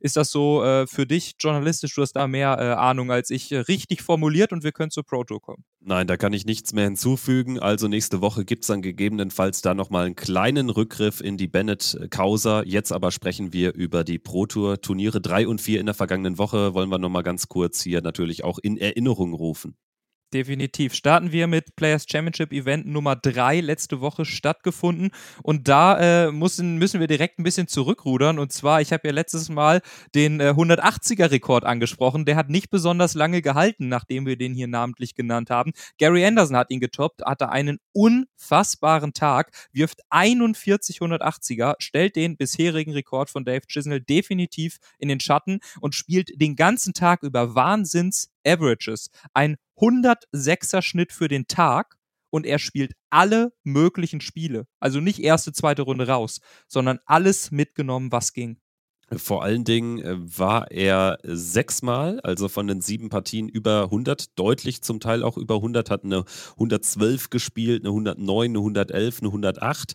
Ist das so äh, für dich journalistisch? Du hast da mehr äh, Ahnung als ich äh, richtig formuliert und wir können zur Proto kommen. Nein, da kann ich nichts mehr hinzufügen. Also nächste Woche gibt es dann gegebenenfalls da nochmal einen kleinen Rückgriff in die Bennett-Causa. Jetzt aber sprechen wir über die Pro-Tour. Turniere 3 und 4 in der vergangenen Woche wollen wir nochmal ganz kurz hier natürlich auch in Erinnerung rufen. Definitiv. Starten wir mit Players Championship Event Nummer 3, letzte Woche stattgefunden. Und da äh, müssen, müssen wir direkt ein bisschen zurückrudern. Und zwar, ich habe ja letztes Mal den äh, 180er-Rekord angesprochen. Der hat nicht besonders lange gehalten, nachdem wir den hier namentlich genannt haben. Gary Anderson hat ihn getoppt, hatte einen unfassbaren Tag, wirft 41 180er, stellt den bisherigen Rekord von Dave Chisnell definitiv in den Schatten und spielt den ganzen Tag über Wahnsinns Averages. Ein 106er Schnitt für den Tag und er spielt alle möglichen Spiele. Also nicht erste, zweite Runde raus, sondern alles mitgenommen, was ging. Vor allen Dingen äh, war er sechsmal, also von den sieben Partien über 100, deutlich zum Teil auch über 100, hat eine 112 gespielt, eine 109, eine 111, eine 108.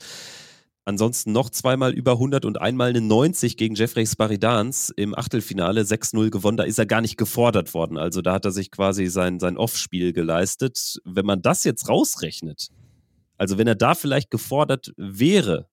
Ansonsten noch zweimal über 100 und einmal eine 90 gegen Jeffrey Sparidans im Achtelfinale 6-0 gewonnen. Da ist er gar nicht gefordert worden. Also da hat er sich quasi sein, sein Off-Spiel geleistet. Wenn man das jetzt rausrechnet, also wenn er da vielleicht gefordert wäre,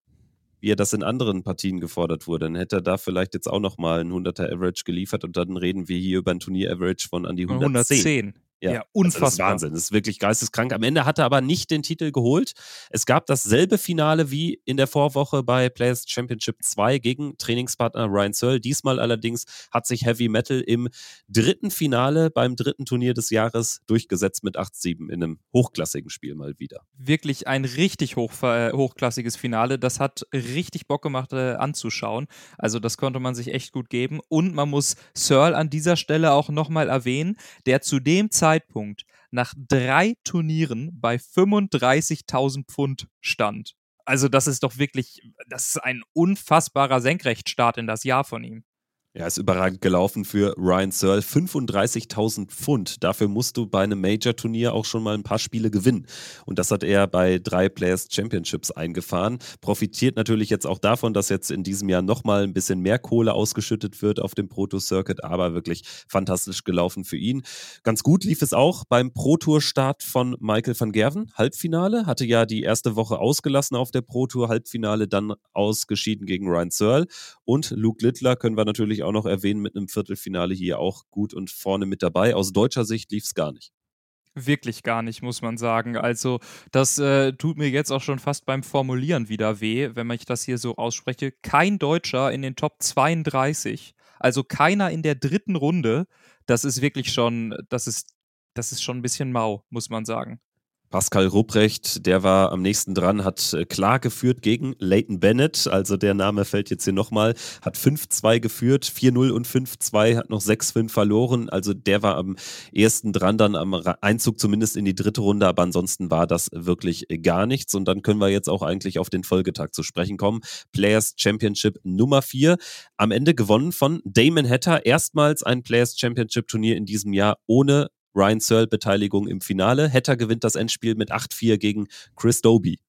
wie er das in anderen Partien gefordert wurde, dann hätte er da vielleicht jetzt auch nochmal ein 100er Average geliefert und dann reden wir hier über ein Turnier-Average von an die 110. 110. Ja, ja unfassbar. das ist Wahnsinn. Das ist wirklich geisteskrank. Am Ende hat er aber nicht den Titel geholt. Es gab dasselbe Finale wie in der Vorwoche bei Players Championship 2 gegen Trainingspartner Ryan Searle. Diesmal allerdings hat sich Heavy Metal im dritten Finale beim dritten Turnier des Jahres durchgesetzt mit 8-7 in einem hochklassigen Spiel mal wieder. Wirklich ein richtig hoch, äh, hochklassiges Finale. Das hat richtig Bock gemacht äh, anzuschauen. Also das konnte man sich echt gut geben. Und man muss Searle an dieser Stelle auch nochmal erwähnen, der zu dem Zeitpunkt Zeitpunkt nach drei Turnieren bei 35.000 Pfund stand. Also das ist doch wirklich, das ist ein unfassbarer Senkrechtstart in das Jahr von ihm. Ja, ist überragend gelaufen für Ryan Searle. 35.000 Pfund. Dafür musst du bei einem Major-Turnier auch schon mal ein paar Spiele gewinnen. Und das hat er bei drei Players Championships eingefahren. Profitiert natürlich jetzt auch davon, dass jetzt in diesem Jahr nochmal ein bisschen mehr Kohle ausgeschüttet wird auf dem Pro Tour Circuit. Aber wirklich fantastisch gelaufen für ihn. Ganz gut lief es auch beim Pro Tour Start von Michael van Gerven. Halbfinale. Hatte ja die erste Woche ausgelassen auf der Pro Tour. Halbfinale dann ausgeschieden gegen Ryan Searle. Und Luke Littler können wir natürlich auch auch noch erwähnen, mit einem Viertelfinale hier auch gut und vorne mit dabei. Aus deutscher Sicht lief es gar nicht wirklich gar nicht, muss man sagen. Also, das äh, tut mir jetzt auch schon fast beim Formulieren wieder weh, wenn ich das hier so ausspreche. Kein Deutscher in den Top 32, also keiner in der dritten Runde. Das ist wirklich schon, das ist, das ist schon ein bisschen mau, muss man sagen. Pascal Rupprecht, der war am nächsten dran, hat äh, klar geführt gegen Leighton Bennett. Also der Name fällt jetzt hier nochmal. Hat 5-2 geführt, 4-0 und 5-2, hat noch 6-5 verloren. Also der war am ersten dran, dann am Einzug zumindest in die dritte Runde. Aber ansonsten war das wirklich gar nichts. Und dann können wir jetzt auch eigentlich auf den Folgetag zu sprechen kommen. Players Championship Nummer 4. Am Ende gewonnen von Damon Hatter. Erstmals ein Players Championship Turnier in diesem Jahr ohne Ryan Searle Beteiligung im Finale. Hatter gewinnt das Endspiel mit 8-4 gegen Chris Doby.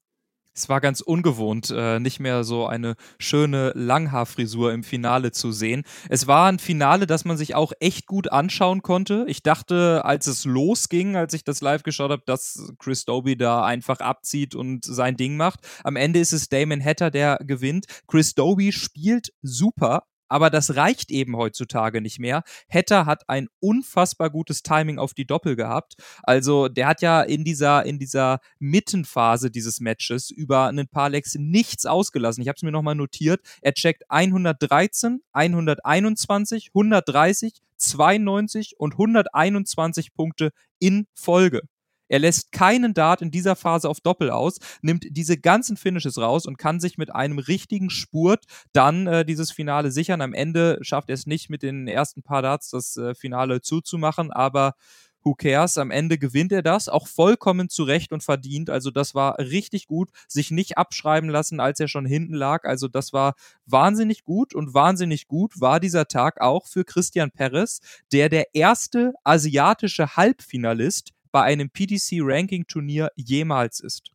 Es war ganz ungewohnt, äh, nicht mehr so eine schöne Langhaarfrisur im Finale zu sehen. Es war ein Finale, das man sich auch echt gut anschauen konnte. Ich dachte, als es losging, als ich das live geschaut habe, dass Chris Doby da einfach abzieht und sein Ding macht. Am Ende ist es Damon Hatter, der gewinnt. Chris Doby spielt super, aber das reicht eben heutzutage nicht mehr. Hetter hat ein unfassbar gutes Timing auf die Doppel gehabt. Also der hat ja in dieser, in dieser Mittenphase dieses Matches über ein paar Lecks nichts ausgelassen. Ich habe es mir nochmal notiert. Er checkt 113, 121, 130, 92 und 121 Punkte in Folge. Er lässt keinen Dart in dieser Phase auf Doppel aus, nimmt diese ganzen Finishes raus und kann sich mit einem richtigen Spurt dann äh, dieses Finale sichern. Am Ende schafft er es nicht mit den ersten paar Darts das äh, Finale zuzumachen, aber who cares? Am Ende gewinnt er das, auch vollkommen zurecht und verdient. Also das war richtig gut, sich nicht abschreiben lassen, als er schon hinten lag. Also das war wahnsinnig gut und wahnsinnig gut war dieser Tag auch für Christian Perez, der der erste asiatische Halbfinalist bei einem PDC-Ranking-Turnier jemals ist.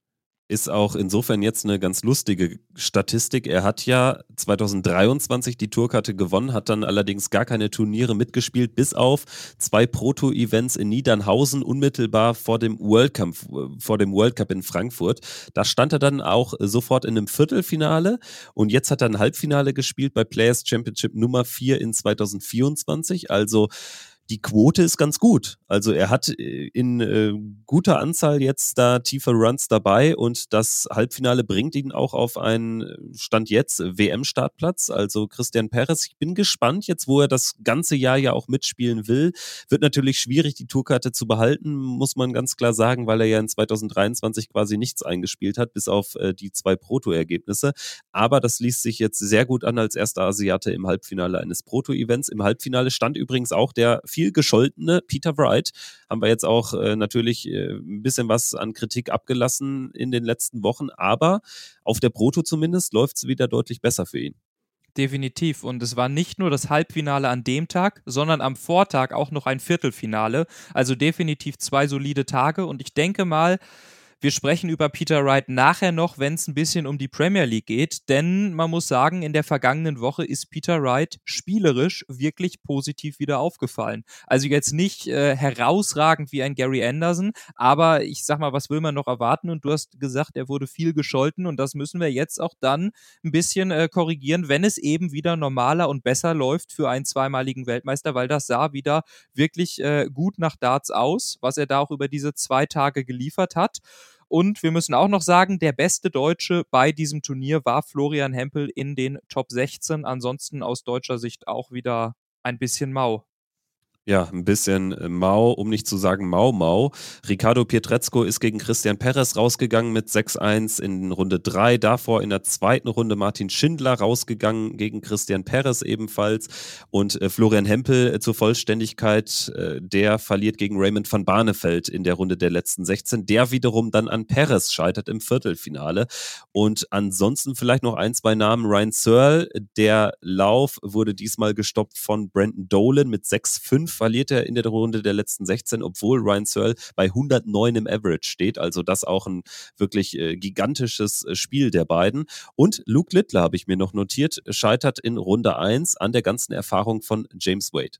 Ist auch insofern jetzt eine ganz lustige Statistik. Er hat ja 2023 die Tourkarte gewonnen, hat dann allerdings gar keine Turniere mitgespielt, bis auf zwei Proto-Events in Niedernhausen unmittelbar vor dem World Cup, vor dem World Cup in Frankfurt. Da stand er dann auch sofort in einem Viertelfinale und jetzt hat er ein Halbfinale gespielt bei Players Championship Nummer 4 in 2024. Also die Quote ist ganz gut. Also er hat äh, in äh, guter Anzahl jetzt da tiefe Runs dabei und das Halbfinale bringt ihn auch auf einen äh, Stand jetzt WM-Startplatz. Also Christian Perez, ich bin gespannt jetzt, wo er das ganze Jahr ja auch mitspielen will. Wird natürlich schwierig, die Tourkarte zu behalten, muss man ganz klar sagen, weil er ja in 2023 quasi nichts eingespielt hat, bis auf äh, die zwei Proto-Ergebnisse. Aber das liest sich jetzt sehr gut an als erster Asiate im Halbfinale eines Proto-Events. Im Halbfinale stand übrigens auch der viel gescholtene Peter Wright. Haben wir jetzt auch äh, natürlich äh, ein bisschen was an Kritik abgelassen in den letzten Wochen, aber auf der Proto zumindest läuft es wieder deutlich besser für ihn. Definitiv. Und es war nicht nur das Halbfinale an dem Tag, sondern am Vortag auch noch ein Viertelfinale. Also definitiv zwei solide Tage. Und ich denke mal, wir sprechen über Peter Wright nachher noch, wenn es ein bisschen um die Premier League geht, denn man muss sagen, in der vergangenen Woche ist Peter Wright spielerisch wirklich positiv wieder aufgefallen. Also jetzt nicht äh, herausragend wie ein Gary Anderson, aber ich sag mal, was will man noch erwarten? Und du hast gesagt, er wurde viel gescholten und das müssen wir jetzt auch dann ein bisschen äh, korrigieren, wenn es eben wieder normaler und besser läuft für einen zweimaligen Weltmeister, weil das sah wieder wirklich äh, gut nach Darts aus, was er da auch über diese zwei Tage geliefert hat. Und wir müssen auch noch sagen, der beste Deutsche bei diesem Turnier war Florian Hempel in den Top 16. Ansonsten aus deutscher Sicht auch wieder ein bisschen mau. Ja, ein bisschen äh, mau, um nicht zu sagen mau mau. Ricardo Pietrezco ist gegen Christian Perez rausgegangen mit 6-1 in Runde 3. Davor in der zweiten Runde Martin Schindler rausgegangen gegen Christian Perez ebenfalls. Und äh, Florian Hempel äh, zur Vollständigkeit, äh, der verliert gegen Raymond van Barneveld in der Runde der letzten 16. Der wiederum dann an Perez scheitert im Viertelfinale. Und ansonsten vielleicht noch ein, zwei Namen. Ryan Searle, der Lauf wurde diesmal gestoppt von Brandon Dolan mit 6-5 verliert er in der Runde der letzten 16, obwohl Ryan Searle bei 109 im Average steht. Also das auch ein wirklich äh, gigantisches äh, Spiel der beiden. Und Luke Littler habe ich mir noch notiert, scheitert in Runde 1 an der ganzen Erfahrung von James Wade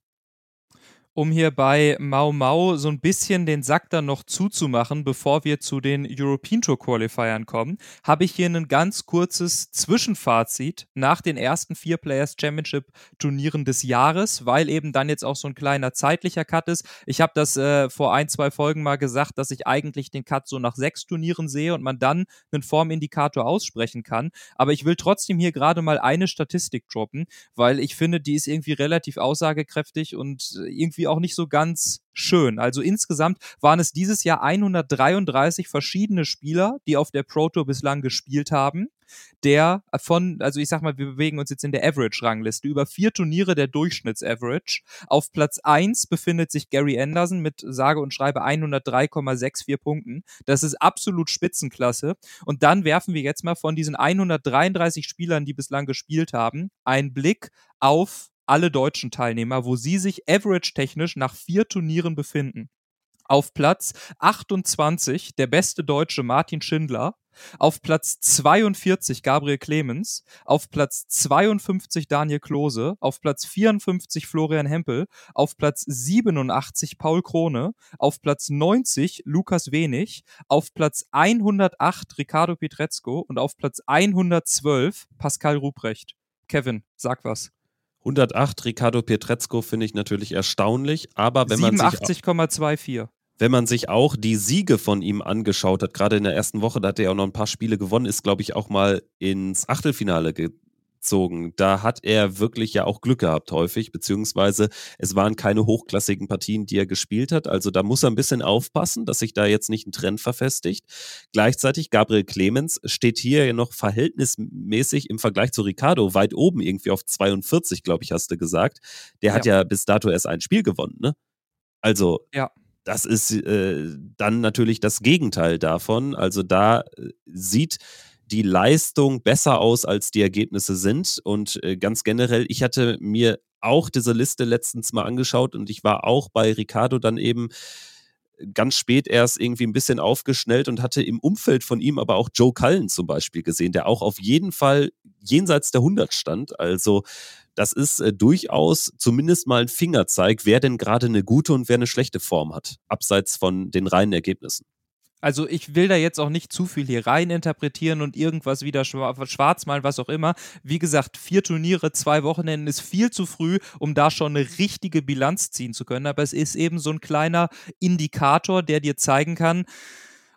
um hier bei Mau Mau so ein bisschen den Sack dann noch zuzumachen, bevor wir zu den European Tour Qualifiern kommen, habe ich hier ein ganz kurzes Zwischenfazit nach den ersten vier Players Championship Turnieren des Jahres, weil eben dann jetzt auch so ein kleiner zeitlicher Cut ist. Ich habe das äh, vor ein, zwei Folgen mal gesagt, dass ich eigentlich den Cut so nach sechs Turnieren sehe und man dann einen Formindikator aussprechen kann. Aber ich will trotzdem hier gerade mal eine Statistik droppen, weil ich finde, die ist irgendwie relativ aussagekräftig und irgendwie irgendwie auch nicht so ganz schön. Also insgesamt waren es dieses Jahr 133 verschiedene Spieler, die auf der Pro Tour bislang gespielt haben. Der von, also ich sag mal, wir bewegen uns jetzt in der Average-Rangliste, über vier Turniere der Durchschnitts-Average. Auf Platz eins befindet sich Gary Anderson mit sage und schreibe 103,64 Punkten. Das ist absolut Spitzenklasse. Und dann werfen wir jetzt mal von diesen 133 Spielern, die bislang gespielt haben, einen Blick auf alle deutschen Teilnehmer, wo sie sich average-technisch nach vier Turnieren befinden. Auf Platz 28 der beste Deutsche Martin Schindler, auf Platz 42 Gabriel Clemens, auf Platz 52 Daniel Klose, auf Platz 54 Florian Hempel, auf Platz 87 Paul Krone, auf Platz 90 Lukas Wenig, auf Platz 108 Ricardo Pietrezco und auf Platz 112 Pascal Ruprecht. Kevin, sag was. 108 Ricardo Pietrezco finde ich natürlich erstaunlich, aber wenn man 87,24 wenn man sich auch die Siege von ihm angeschaut hat, gerade in der ersten Woche, da hat er auch noch ein paar Spiele gewonnen, ist, glaube ich, auch mal ins Achtelfinale ge gezogen. Da hat er wirklich ja auch Glück gehabt häufig, beziehungsweise es waren keine hochklassigen Partien, die er gespielt hat. Also da muss er ein bisschen aufpassen, dass sich da jetzt nicht ein Trend verfestigt. Gleichzeitig Gabriel Clemens steht hier ja noch verhältnismäßig im Vergleich zu Ricardo weit oben irgendwie auf 42, glaube ich, hast du gesagt. Der ja. hat ja bis dato erst ein Spiel gewonnen, ne? Also ja das ist äh, dann natürlich das Gegenteil davon. Also da äh, sieht die Leistung besser aus, als die Ergebnisse sind. Und äh, ganz generell, ich hatte mir auch diese Liste letztens mal angeschaut und ich war auch bei Ricardo dann eben ganz spät erst irgendwie ein bisschen aufgeschnellt und hatte im Umfeld von ihm aber auch Joe Cullen zum Beispiel gesehen, der auch auf jeden Fall jenseits der 100 stand. Also das ist äh, durchaus zumindest mal ein Fingerzeig, wer denn gerade eine gute und wer eine schlechte Form hat, abseits von den reinen Ergebnissen. Also ich will da jetzt auch nicht zu viel hier rein interpretieren und irgendwas wieder schwarz malen, was auch immer. Wie gesagt, vier Turniere, zwei Wochenenden ist viel zu früh, um da schon eine richtige Bilanz ziehen zu können. Aber es ist eben so ein kleiner Indikator, der dir zeigen kann,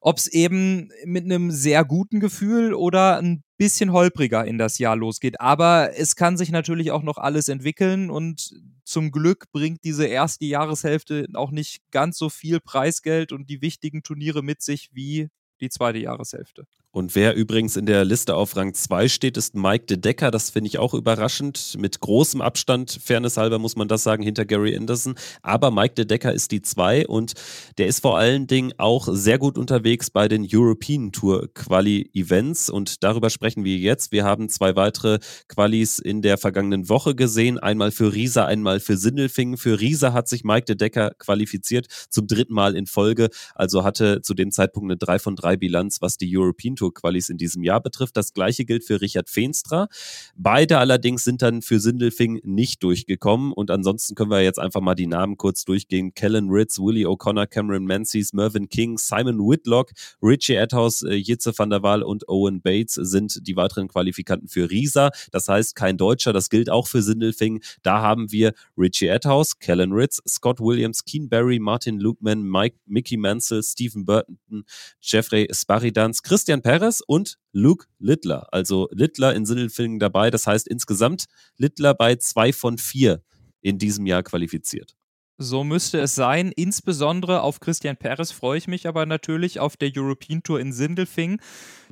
ob es eben mit einem sehr guten Gefühl oder ein bisschen holpriger in das Jahr losgeht. Aber es kann sich natürlich auch noch alles entwickeln und zum Glück bringt diese erste Jahreshälfte auch nicht ganz so viel Preisgeld und die wichtigen Turniere mit sich wie die zweite Jahreshälfte. Und wer übrigens in der Liste auf Rang 2 steht, ist Mike de Decker. Das finde ich auch überraschend. Mit großem Abstand, Fairness halber muss man das sagen, hinter Gary Anderson. Aber Mike de Decker ist die 2 und der ist vor allen Dingen auch sehr gut unterwegs bei den European Tour Quali Events. Und darüber sprechen wir jetzt. Wir haben zwei weitere Qualis in der vergangenen Woche gesehen. Einmal für Riesa, einmal für Sindelfingen. Für Riesa hat sich Mike de Decker qualifiziert zum dritten Mal in Folge. Also hatte zu dem Zeitpunkt eine 3 von 3 Bilanz, was die European Tour Tour-Qualis in diesem Jahr betrifft. Das gleiche gilt für Richard Feenstra. Beide allerdings sind dann für Sindelfing nicht durchgekommen. Und ansonsten können wir jetzt einfach mal die Namen kurz durchgehen. Kellen Ritz, Willie O'Connor, Cameron Menzies, Mervyn King, Simon Whitlock, Richie Adhouse, äh, Jitze van der Waal und Owen Bates sind die weiteren Qualifikanten für Riesa. Das heißt, kein Deutscher. Das gilt auch für Sindelfing. Da haben wir Richie Adhouse, Kellen Ritz, Scott Williams, Keen Barry, Martin Lukeman, Mike, Mickey Mansell, Stephen Burton, Jeffrey Sparidans, Christian Perez, Perez und Luke Littler. Also Littler in Sindelfingen dabei. Das heißt insgesamt Littler bei zwei von vier in diesem Jahr qualifiziert. So müsste es sein. Insbesondere auf Christian Perez freue ich mich aber natürlich auf der European Tour in Sindelfingen.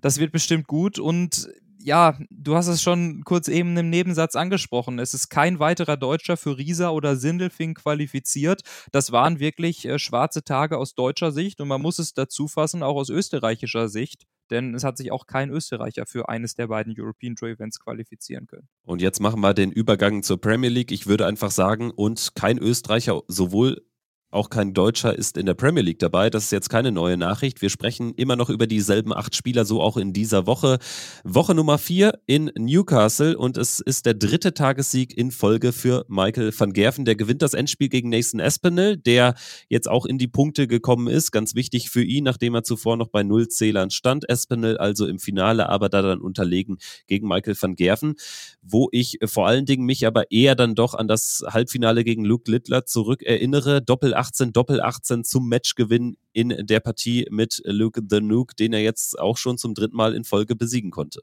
Das wird bestimmt gut und ja, du hast es schon kurz eben im Nebensatz angesprochen. Es ist kein weiterer Deutscher für Riesa oder Sindelfing qualifiziert. Das waren wirklich äh, schwarze Tage aus deutscher Sicht und man muss es dazu fassen, auch aus österreichischer Sicht denn es hat sich auch kein Österreicher für eines der beiden European Tour Events qualifizieren können. Und jetzt machen wir den Übergang zur Premier League. Ich würde einfach sagen, und kein Österreicher sowohl auch kein Deutscher ist in der Premier League dabei. Das ist jetzt keine neue Nachricht. Wir sprechen immer noch über dieselben acht Spieler, so auch in dieser Woche. Woche Nummer vier in Newcastle und es ist der dritte Tagessieg in Folge für Michael van Gerven. Der gewinnt das Endspiel gegen Nathan Espinel, der jetzt auch in die Punkte gekommen ist. Ganz wichtig für ihn, nachdem er zuvor noch bei null Zählern stand. Espinel also im Finale, aber da dann unterlegen gegen Michael van Gerven, wo ich vor allen Dingen mich aber eher dann doch an das Halbfinale gegen Luke Littler zurückerinnere. Doppel 18, Doppel 18 zum Matchgewinn in der Partie mit Luke the Nuke, den er jetzt auch schon zum dritten Mal in Folge besiegen konnte.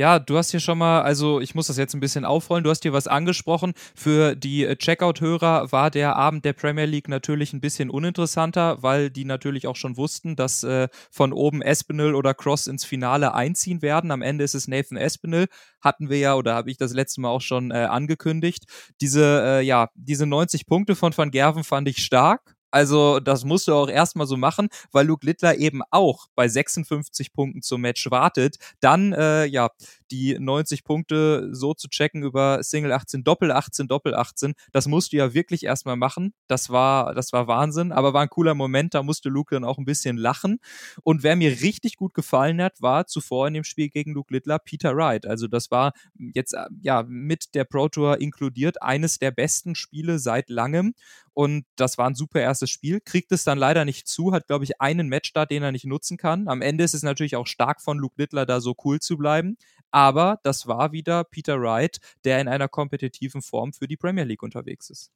Ja, du hast hier schon mal, also ich muss das jetzt ein bisschen aufrollen, du hast hier was angesprochen. Für die äh, Checkout-Hörer war der Abend der Premier League natürlich ein bisschen uninteressanter, weil die natürlich auch schon wussten, dass äh, von oben Espinel oder Cross ins Finale einziehen werden. Am Ende ist es Nathan Espinel, hatten wir ja oder habe ich das letzte Mal auch schon äh, angekündigt. Diese, äh, ja, diese 90 Punkte von Van Gerven fand ich stark. Also, das musst du auch erstmal so machen, weil Luke Littler eben auch bei 56 Punkten zum Match wartet. Dann, äh, ja, die 90 Punkte so zu checken über Single 18, Doppel 18, Doppel 18, das musst du ja wirklich erstmal machen. Das war, das war Wahnsinn, aber war ein cooler Moment, da musste Luke dann auch ein bisschen lachen. Und wer mir richtig gut gefallen hat, war zuvor in dem Spiel gegen Luke Littler Peter Wright. Also das war jetzt äh, ja mit der Pro Tour inkludiert eines der besten Spiele seit langem. Und das war ein super erstes Spiel. Kriegt es dann leider nicht zu, hat, glaube ich, einen Matchstart, den er nicht nutzen kann. Am Ende ist es natürlich auch stark von Luke Littler, da so cool zu bleiben. Aber das war wieder Peter Wright, der in einer kompetitiven Form für die Premier League unterwegs ist.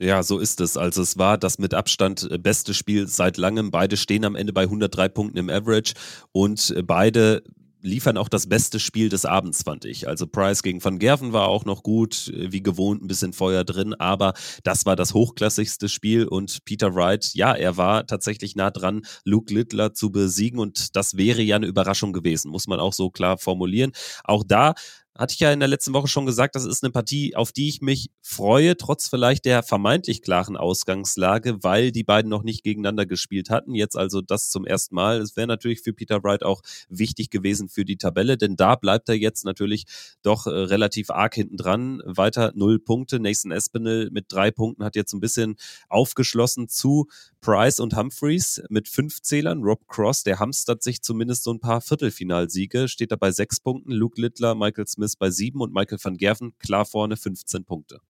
Ja, so ist es. Also es war das mit Abstand äh, beste Spiel seit langem. Beide stehen am Ende bei 103 Punkten im Average und äh, beide liefern auch das beste Spiel des Abends, fand ich. Also Price gegen Van Gerven war auch noch gut, äh, wie gewohnt, ein bisschen Feuer drin, aber das war das hochklassigste Spiel und Peter Wright, ja, er war tatsächlich nah dran, Luke Littler zu besiegen und das wäre ja eine Überraschung gewesen, muss man auch so klar formulieren. Auch da hatte ich ja in der letzten Woche schon gesagt, das ist eine Partie, auf die ich mich freue, trotz vielleicht der vermeintlich klaren Ausgangslage, weil die beiden noch nicht gegeneinander gespielt hatten. Jetzt also das zum ersten Mal. Es wäre natürlich für Peter Wright auch wichtig gewesen für die Tabelle, denn da bleibt er jetzt natürlich doch äh, relativ arg hinten dran. Weiter null Punkte. Nathan Espinel mit drei Punkten hat jetzt ein bisschen aufgeschlossen zu Price und Humphreys mit fünf Zählern. Rob Cross, der hamstert sich zumindest so ein paar Viertelfinalsiege, steht da bei sechs Punkten. Luke Littler, Michael Smith bei sieben und Michael van Gerven klar vorne 15 Punkte.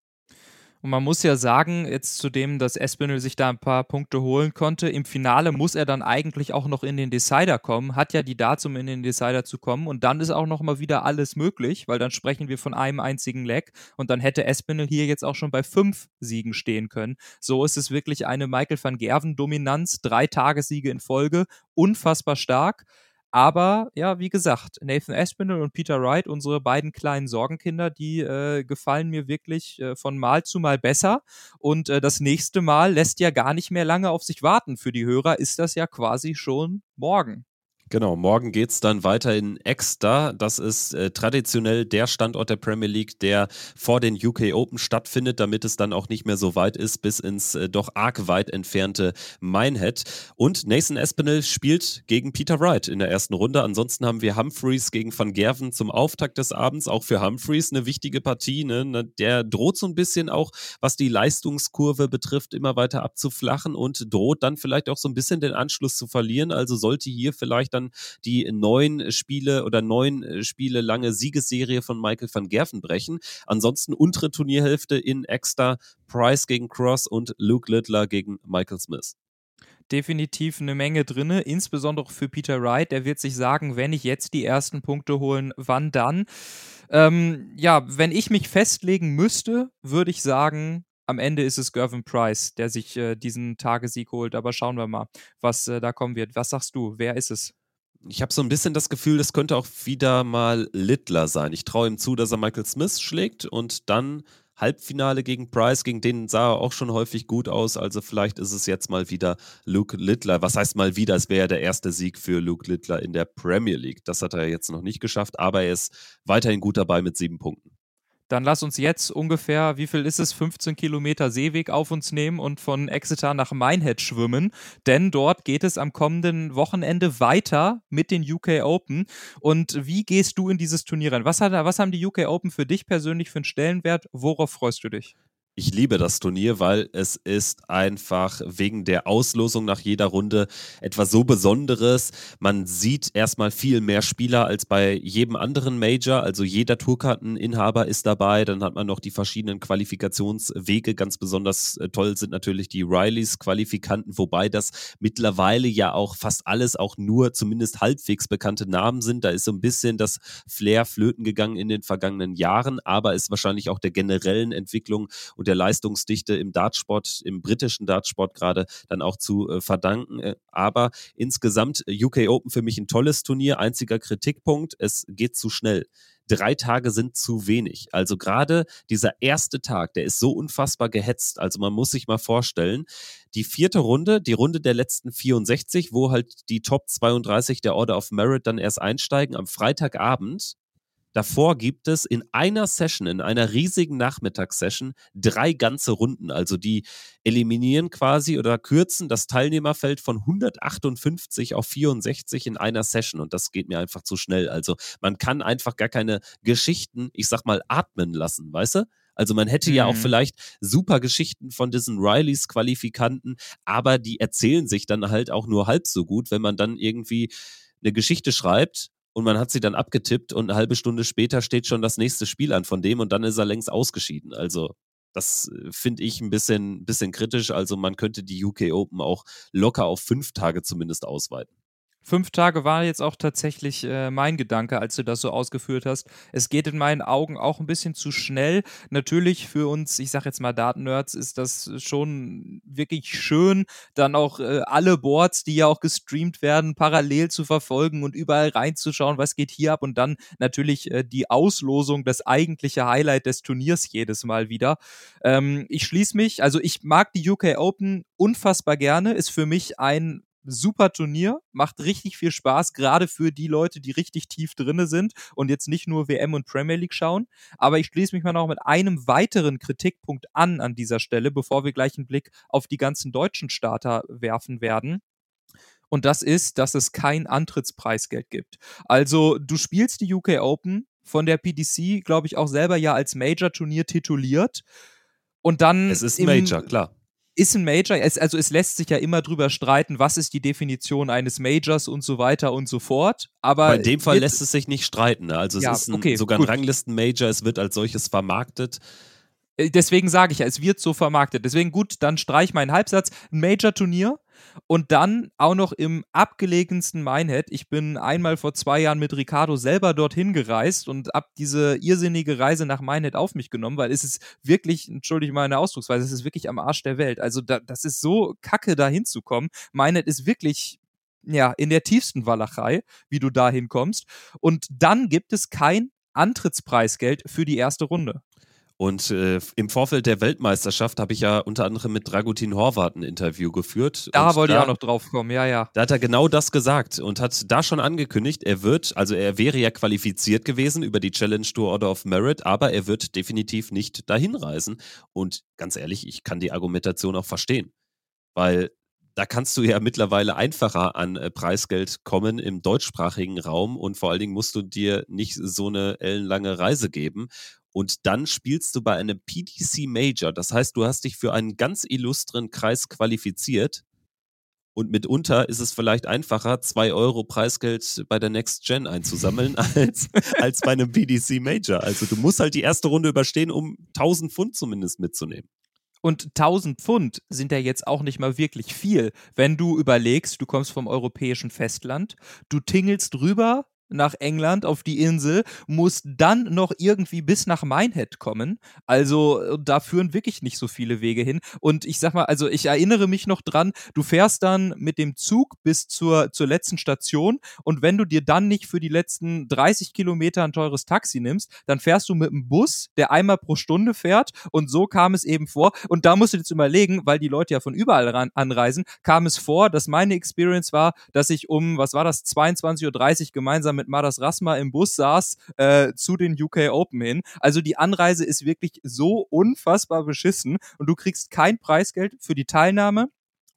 Und man muss ja sagen, jetzt zu dem, dass Espinel sich da ein paar Punkte holen konnte, im Finale muss er dann eigentlich auch noch in den Decider kommen, hat ja die Darts, um in den Decider zu kommen. Und dann ist auch noch mal wieder alles möglich, weil dann sprechen wir von einem einzigen Leg. Und dann hätte Espinel hier jetzt auch schon bei fünf Siegen stehen können. So ist es wirklich eine Michael van Gerven-Dominanz, drei Tagessiege in Folge, unfassbar stark. Aber ja, wie gesagt, Nathan Aspinall und Peter Wright, unsere beiden kleinen Sorgenkinder, die äh, gefallen mir wirklich äh, von Mal zu Mal besser. Und äh, das nächste Mal lässt ja gar nicht mehr lange auf sich warten. Für die Hörer ist das ja quasi schon morgen. Genau, morgen geht es dann weiter in Exeter. Das ist äh, traditionell der Standort der Premier League, der vor den UK Open stattfindet, damit es dann auch nicht mehr so weit ist bis ins äh, doch arg weit entfernte Minehead. Und Nathan Espinel spielt gegen Peter Wright in der ersten Runde. Ansonsten haben wir Humphreys gegen Van Gerven zum Auftakt des Abends. Auch für Humphreys eine wichtige Partie. Ne? Der droht so ein bisschen auch, was die Leistungskurve betrifft, immer weiter abzuflachen und droht dann vielleicht auch so ein bisschen den Anschluss zu verlieren. Also sollte hier vielleicht dann dann die neun Spiele oder neun äh, Spiele lange Siegesserie von Michael van Gerven brechen. Ansonsten untere Turnierhälfte in Exeter, Price gegen Cross und Luke Littler gegen Michael Smith definitiv eine Menge drin, insbesondere für Peter Wright. Der wird sich sagen, wenn ich jetzt die ersten Punkte holen, wann dann? Ähm, ja, wenn ich mich festlegen müsste, würde ich sagen, am Ende ist es Gervin Price, der sich äh, diesen Tagessieg holt. Aber schauen wir mal, was äh, da kommen wird. Was sagst du? Wer ist es? Ich habe so ein bisschen das Gefühl, das könnte auch wieder mal Littler sein. Ich traue ihm zu, dass er Michael Smith schlägt und dann Halbfinale gegen Price, gegen den sah er auch schon häufig gut aus. Also vielleicht ist es jetzt mal wieder Luke Littler. Was heißt mal wieder? Es wäre ja der erste Sieg für Luke Littler in der Premier League. Das hat er jetzt noch nicht geschafft, aber er ist weiterhin gut dabei mit sieben Punkten dann lass uns jetzt ungefähr, wie viel ist es, 15 Kilometer Seeweg auf uns nehmen und von Exeter nach Minehead schwimmen, denn dort geht es am kommenden Wochenende weiter mit den UK Open. Und wie gehst du in dieses Turnier rein? Was, hat, was haben die UK Open für dich persönlich für einen Stellenwert? Worauf freust du dich? Ich liebe das Turnier, weil es ist einfach wegen der Auslosung nach jeder Runde etwas so Besonderes. Man sieht erstmal viel mehr Spieler als bei jedem anderen Major. Also jeder Tourkarteninhaber ist dabei. Dann hat man noch die verschiedenen Qualifikationswege. Ganz besonders äh, toll sind natürlich die Rileys Qualifikanten, wobei das mittlerweile ja auch fast alles auch nur zumindest halbwegs bekannte Namen sind. Da ist so ein bisschen das Flair flöten gegangen in den vergangenen Jahren, aber ist wahrscheinlich auch der generellen Entwicklung und der Leistungsdichte im Dartsport, im britischen Dartsport gerade dann auch zu äh, verdanken. Äh, aber insgesamt äh, UK Open für mich ein tolles Turnier. Einziger Kritikpunkt, es geht zu schnell drei Tage sind zu wenig. Also gerade dieser erste Tag, der ist so unfassbar gehetzt. Also man muss sich mal vorstellen, die vierte Runde, die Runde der letzten 64, wo halt die Top 32 der Order of Merit dann erst einsteigen am Freitagabend. Davor gibt es in einer Session, in einer riesigen Nachmittagssession, drei ganze Runden. Also die eliminieren quasi oder kürzen das Teilnehmerfeld von 158 auf 64 in einer Session. Und das geht mir einfach zu schnell. Also man kann einfach gar keine Geschichten, ich sag mal, atmen lassen, weißt du? Also man hätte mhm. ja auch mhm. vielleicht super Geschichten von diesen Rileys Qualifikanten, aber die erzählen sich dann halt auch nur halb so gut, wenn man dann irgendwie eine Geschichte schreibt und man hat sie dann abgetippt und eine halbe Stunde später steht schon das nächste Spiel an von dem und dann ist er längst ausgeschieden. Also das äh, finde ich ein bisschen, bisschen kritisch. Also man könnte die UK Open auch locker auf fünf Tage zumindest ausweiten. Fünf Tage war jetzt auch tatsächlich äh, mein Gedanke, als du das so ausgeführt hast. Es geht in meinen Augen auch ein bisschen zu schnell. Natürlich für uns, ich sag jetzt mal Daten-Nerds, ist das schon wirklich schön, dann auch äh, alle Boards, die ja auch gestreamt werden, parallel zu verfolgen und überall reinzuschauen, was geht hier ab und dann natürlich äh, die Auslosung, das eigentliche Highlight des Turniers jedes Mal wieder. Ähm, ich schließe mich, also ich mag die UK Open unfassbar gerne, ist für mich ein super Turnier, macht richtig viel Spaß, gerade für die Leute, die richtig tief drinne sind und jetzt nicht nur WM und Premier League schauen. Aber ich schließe mich mal noch mit einem weiteren Kritikpunkt an an dieser Stelle, bevor wir gleich einen Blick auf die ganzen deutschen Starter werfen werden. Und das ist, dass es kein Antrittspreisgeld gibt. Also du spielst die UK Open von der PDC, glaube ich, auch selber ja als Major-Turnier tituliert. Und dann. Es ist Major, klar ist ein Major, es, also es lässt sich ja immer drüber streiten, was ist die Definition eines Majors und so weiter und so fort. Aber, in dem Fall lässt es sich nicht streiten. Also es ja, ist ein, okay, sogar ein Ranglisten-Major, es wird als solches vermarktet. Äh, deswegen sage ich ja, es wird so vermarktet. Deswegen gut, dann streich meinen Halbsatz. Ein Major-Turnier und dann auch noch im abgelegensten Minehead. Ich bin einmal vor zwei Jahren mit Ricardo selber dorthin gereist und habe diese irrsinnige Reise nach Minehead auf mich genommen, weil es ist wirklich, entschuldige meine Ausdrucksweise, es ist wirklich am Arsch der Welt. Also da, das ist so kacke, da hinzukommen. Minehead ist wirklich ja, in der tiefsten Walachei, wie du da hinkommst. Und dann gibt es kein Antrittspreisgeld für die erste Runde. Und äh, im Vorfeld der Weltmeisterschaft habe ich ja unter anderem mit Dragutin Horvath ein Interview geführt. Da wollte ich auch noch drauf kommen, ja, ja. Da hat er genau das gesagt und hat da schon angekündigt, er wird, also er wäre ja qualifiziert gewesen über die Challenge Tour Order of Merit, aber er wird definitiv nicht dahin reisen. Und ganz ehrlich, ich kann die Argumentation auch verstehen. Weil da kannst du ja mittlerweile einfacher an äh, Preisgeld kommen im deutschsprachigen Raum und vor allen Dingen musst du dir nicht so eine ellenlange Reise geben. Und dann spielst du bei einem PDC Major. Das heißt, du hast dich für einen ganz illustren Kreis qualifiziert. Und mitunter ist es vielleicht einfacher, zwei Euro Preisgeld bei der Next Gen einzusammeln, *laughs* als, als bei einem PDC Major. Also du musst halt die erste Runde überstehen, um 1000 Pfund zumindest mitzunehmen. Und 1000 Pfund sind ja jetzt auch nicht mal wirklich viel, wenn du überlegst, du kommst vom europäischen Festland, du tingelst rüber nach England auf die Insel, muss dann noch irgendwie bis nach Minehead kommen. Also äh, da führen wirklich nicht so viele Wege hin. Und ich sag mal, also ich erinnere mich noch dran, du fährst dann mit dem Zug bis zur, zur letzten Station und wenn du dir dann nicht für die letzten 30 Kilometer ein teures Taxi nimmst, dann fährst du mit dem Bus, der einmal pro Stunde fährt und so kam es eben vor. Und da musst du jetzt überlegen, weil die Leute ja von überall ran, anreisen, kam es vor, dass meine Experience war, dass ich um, was war das, 22.30 Uhr gemeinsam mit mit Maras Rasma im Bus saß äh, zu den UK Open hin. Also die Anreise ist wirklich so unfassbar beschissen und du kriegst kein Preisgeld für die Teilnahme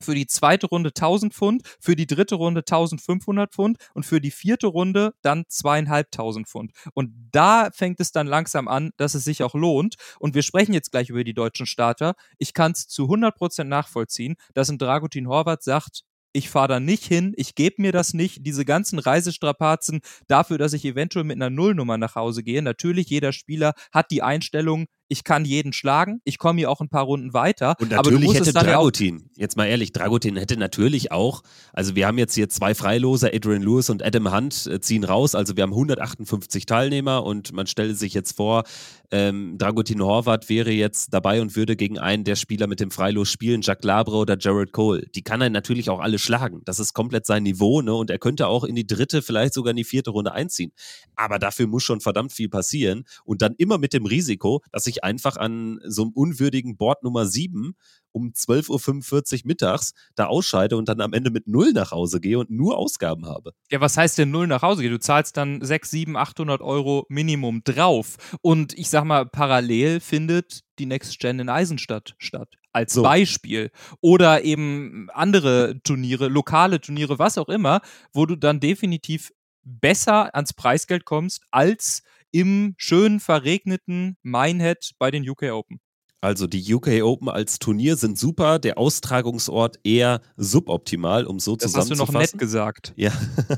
für die zweite Runde 1000 Pfund, für die dritte Runde 1500 Pfund und für die vierte Runde dann zweieinhalbtausend Pfund. Und da fängt es dann langsam an, dass es sich auch lohnt. Und wir sprechen jetzt gleich über die deutschen Starter. Ich kann es zu 100% nachvollziehen, dass ein Dragutin Horvath sagt, ich fahre da nicht hin, ich gebe mir das nicht, diese ganzen Reisestrapazen dafür, dass ich eventuell mit einer Nullnummer nach Hause gehe. Natürlich, jeder Spieler hat die Einstellung, ich kann jeden schlagen, ich komme hier auch ein paar Runden weiter. Und natürlich hätte Dragutin, jetzt mal ehrlich, Dragutin hätte natürlich auch, also wir haben jetzt hier zwei Freiloser, Adrian Lewis und Adam Hunt äh, ziehen raus, also wir haben 158 Teilnehmer und man stelle sich jetzt vor, ähm, Dragutin Horvath wäre jetzt dabei und würde gegen einen der Spieler mit dem Freilos spielen, Jack Labre oder Jared Cole. Die kann er natürlich auch alle schlagen. Das ist komplett sein Niveau, ne? Und er könnte auch in die dritte, vielleicht sogar in die vierte Runde einziehen. Aber dafür muss schon verdammt viel passieren und dann immer mit dem Risiko, dass ich einfach an so einem unwürdigen Board Nummer 7 um 12.45 Uhr mittags da ausscheide und dann am Ende mit null nach Hause gehe und nur Ausgaben habe. Ja, was heißt denn null nach Hause gehe? Du zahlst dann 6, 7, 800 Euro Minimum drauf. Und ich sag mal, parallel findet die Next Gen in Eisenstadt statt. Als so. Beispiel. Oder eben andere Turniere, lokale Turniere, was auch immer, wo du dann definitiv besser ans Preisgeld kommst als im schön verregneten Minehead bei den UK Open. Also die UK Open als Turnier sind super, der Austragungsort eher suboptimal, um so das zusammenzufassen. Das hast du noch nett gesagt. Ja,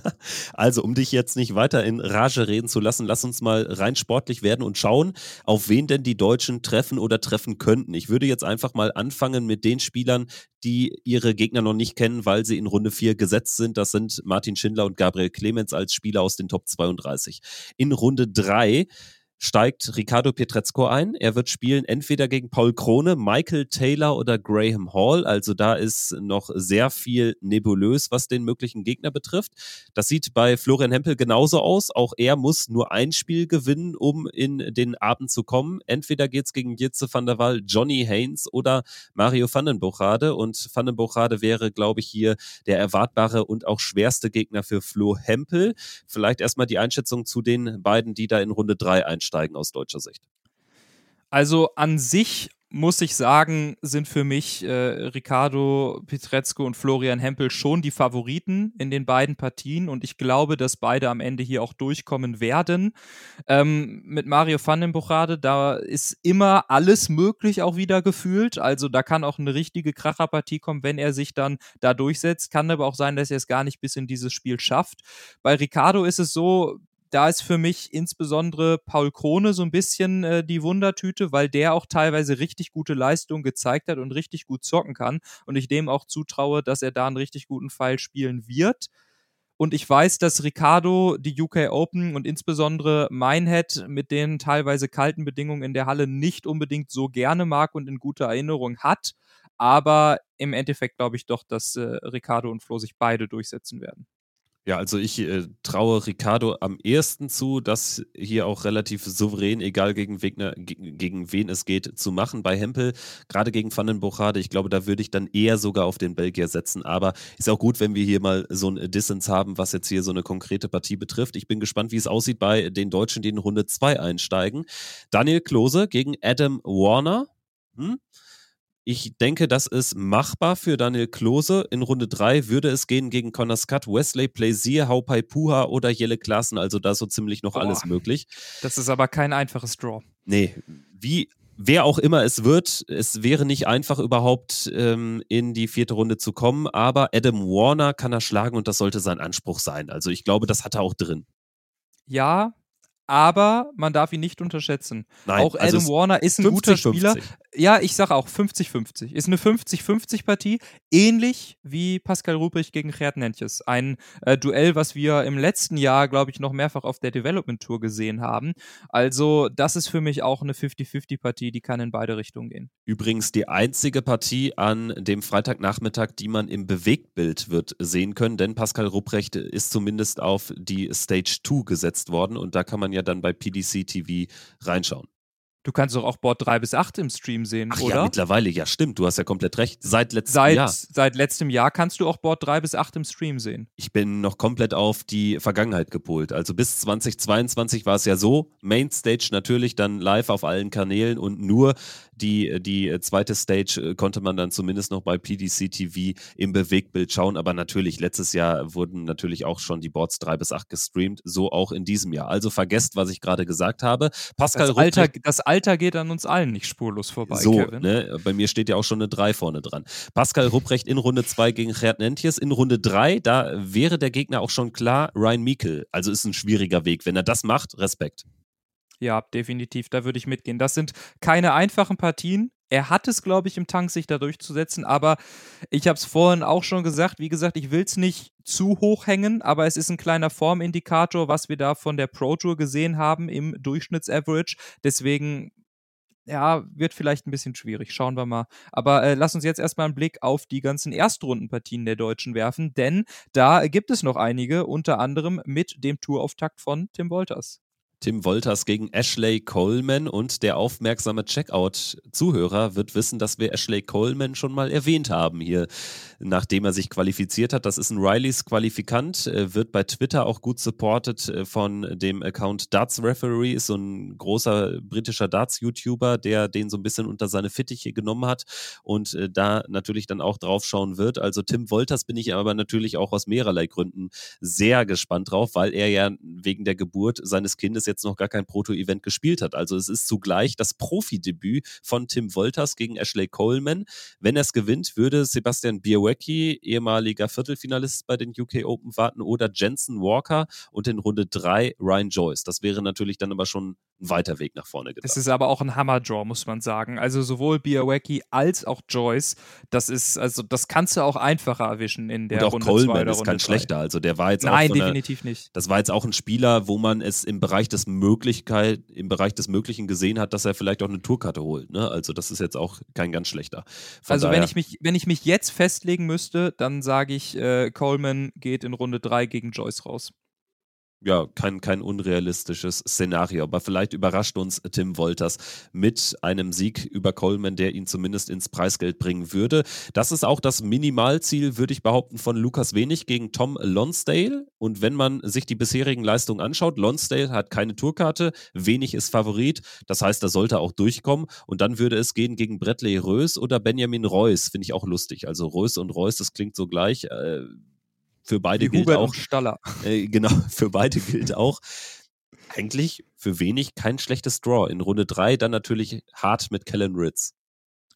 *laughs* also um dich jetzt nicht weiter in Rage reden zu lassen, lass uns mal rein sportlich werden und schauen, auf wen denn die Deutschen treffen oder treffen könnten. Ich würde jetzt einfach mal anfangen mit den Spielern, die ihre Gegner noch nicht kennen, weil sie in Runde 4 gesetzt sind. Das sind Martin Schindler und Gabriel Clemens als Spieler aus den Top 32. In Runde 3 steigt Ricardo Pietrezco ein. Er wird spielen entweder gegen Paul Krone, Michael Taylor oder Graham Hall. Also da ist noch sehr viel nebulös, was den möglichen Gegner betrifft. Das sieht bei Florian Hempel genauso aus. Auch er muss nur ein Spiel gewinnen, um in den Abend zu kommen. Entweder geht es gegen Jitze van der Waal, Johnny Haynes oder Mario van den Bochade. Und van den Bochade wäre, glaube ich, hier der erwartbare und auch schwerste Gegner für Flo Hempel. Vielleicht erstmal die Einschätzung zu den beiden, die da in Runde 3 einsteigen einsteigen aus deutscher Sicht? Also an sich muss ich sagen, sind für mich äh, Ricardo Pietrezco und Florian Hempel schon die Favoriten in den beiden Partien und ich glaube, dass beide am Ende hier auch durchkommen werden. Ähm, mit Mario van den Buchade, da ist immer alles möglich auch wieder gefühlt. Also da kann auch eine richtige Kracherpartie kommen, wenn er sich dann da durchsetzt. Kann aber auch sein, dass er es gar nicht bis in dieses Spiel schafft. Bei Ricardo ist es so, da ist für mich insbesondere Paul Krone so ein bisschen äh, die Wundertüte, weil der auch teilweise richtig gute Leistungen gezeigt hat und richtig gut zocken kann. Und ich dem auch zutraue, dass er da einen richtig guten Pfeil spielen wird. Und ich weiß, dass Ricardo die UK Open und insbesondere Minehead mit den teilweise kalten Bedingungen in der Halle nicht unbedingt so gerne mag und in guter Erinnerung hat. Aber im Endeffekt glaube ich doch, dass äh, Ricardo und Flo sich beide durchsetzen werden. Ja, also ich äh, traue Ricardo am ehesten zu, das hier auch relativ souverän, egal gegen, Wegner, gegen wen es geht, zu machen. Bei Hempel, gerade gegen Van den Bochade, ich glaube, da würde ich dann eher sogar auf den Belgier setzen. Aber ist auch gut, wenn wir hier mal so ein Distance haben, was jetzt hier so eine konkrete Partie betrifft. Ich bin gespannt, wie es aussieht bei den Deutschen, die in Runde 2 einsteigen. Daniel Klose gegen Adam Warner. Hm? Ich denke, das ist machbar für Daniel Klose. In Runde 3 würde es gehen gegen Connor Scott, Wesley Plaisir, Haupai Puha oder Jelle Klassen. Also da ist so ziemlich noch Boah, alles möglich. Das ist aber kein einfaches Draw. Nee, wie wer auch immer es wird, es wäre nicht einfach überhaupt ähm, in die vierte Runde zu kommen, aber Adam Warner kann er schlagen und das sollte sein Anspruch sein. Also ich glaube, das hat er auch drin. Ja, aber man darf ihn nicht unterschätzen. Nein, auch also Adam also Warner ist ein 50, guter Spieler. 50. Ja, ich sage auch 50-50. Ist eine 50-50-Partie, ähnlich wie Pascal Ruprecht gegen Gerd Nentjes. Ein äh, Duell, was wir im letzten Jahr, glaube ich, noch mehrfach auf der Development Tour gesehen haben. Also, das ist für mich auch eine 50-50-Partie, die kann in beide Richtungen gehen. Übrigens die einzige Partie an dem Freitagnachmittag, die man im Bewegtbild wird sehen können, denn Pascal Ruprecht ist zumindest auf die Stage 2 gesetzt worden und da kann man ja dann bei PDC TV reinschauen. Du kannst doch auch Board 3 bis 8 im Stream sehen, Ach, oder? Ja, mittlerweile, ja, stimmt. Du hast ja komplett recht. Seit letztem seit, Jahr. Seit letztem Jahr kannst du auch Board 3 bis 8 im Stream sehen. Ich bin noch komplett auf die Vergangenheit gepolt. Also bis 2022 war es ja so: Mainstage natürlich dann live auf allen Kanälen und nur die, die zweite Stage äh, konnte man dann zumindest noch bei PDC TV im Bewegtbild schauen. Aber natürlich, letztes Jahr wurden natürlich auch schon die Boards 3 bis 8 gestreamt. So auch in diesem Jahr. Also vergesst, was ich gerade gesagt habe. Pascal das Alter, das Alter geht an uns allen nicht spurlos vorbei. So, Kevin. Ne? bei mir steht ja auch schon eine 3 vorne dran. Pascal Rupprecht in Runde 2 gegen Gerd Nentjes. In Runde 3, da wäre der Gegner auch schon klar, Ryan Meikle. Also ist ein schwieriger Weg. Wenn er das macht, Respekt. Ja, definitiv, da würde ich mitgehen. Das sind keine einfachen Partien. Er hat es, glaube ich, im Tank, sich da durchzusetzen, aber ich habe es vorhin auch schon gesagt. Wie gesagt, ich will es nicht zu hoch hängen, aber es ist ein kleiner Formindikator, was wir da von der Pro Tour gesehen haben im Durchschnittsaverage. Deswegen ja, wird vielleicht ein bisschen schwierig. Schauen wir mal. Aber äh, lass uns jetzt erstmal einen Blick auf die ganzen Erstrundenpartien der Deutschen werfen, denn da gibt es noch einige, unter anderem mit dem Tourauftakt von Tim Wolters. Tim Wolters gegen Ashley Coleman und der aufmerksame Checkout-Zuhörer wird wissen, dass wir Ashley Coleman schon mal erwähnt haben hier, nachdem er sich qualifiziert hat. Das ist ein Rileys Qualifikant, äh, wird bei Twitter auch gut supported äh, von dem Account Darts Referee, ist so ein großer britischer Darts-YouTuber, der den so ein bisschen unter seine Fittiche genommen hat und äh, da natürlich dann auch draufschauen wird. Also Tim Wolters bin ich aber natürlich auch aus mehrerlei Gründen sehr gespannt drauf, weil er ja wegen der Geburt seines Kindes jetzt noch gar kein Proto-Event gespielt hat. Also es ist zugleich das Profidebüt von Tim Wolters gegen Ashley Coleman. Wenn er es gewinnt, würde Sebastian Bierwecki, ehemaliger Viertelfinalist bei den UK Open, warten oder Jensen Walker und in Runde 3 Ryan Joyce. Das wäre natürlich dann aber schon ein weiter Weg nach vorne gedacht. Das ist aber auch ein Hammer-Draw, muss man sagen. Also sowohl Biawaki als auch Joyce, das ist, also das kannst du auch einfacher erwischen in der Und auch Runde Coleman ist kein schlechter. Also der war jetzt Nein, auch definitiv einer, nicht. Das war jetzt auch ein Spieler, wo man es im Bereich des Möglichkeit, im Bereich des Möglichen gesehen hat, dass er vielleicht auch eine Tourkarte holt. Ne? Also das ist jetzt auch kein ganz schlechter. Von also wenn ich mich, wenn ich mich jetzt festlegen müsste, dann sage ich, äh, Coleman geht in Runde 3 gegen Joyce raus ja, kein, kein unrealistisches Szenario. Aber vielleicht überrascht uns Tim Wolters mit einem Sieg über Coleman, der ihn zumindest ins Preisgeld bringen würde. Das ist auch das Minimalziel, würde ich behaupten, von Lukas Wenig gegen Tom Lonsdale. Und wenn man sich die bisherigen Leistungen anschaut, Lonsdale hat keine Tourkarte, Wenig ist Favorit. Das heißt, da sollte auch durchkommen. Und dann würde es gehen gegen Bradley Rös oder Benjamin Reus. Finde ich auch lustig. Also Rös und Reus, das klingt so gleich. Äh, für beide Wie gilt Hubert auch. Staller. *laughs* Äh, genau, *laughs* für beide gilt auch. Eigentlich für wenig kein schlechtes Draw. In Runde 3 dann natürlich hart mit Kellen Ritz.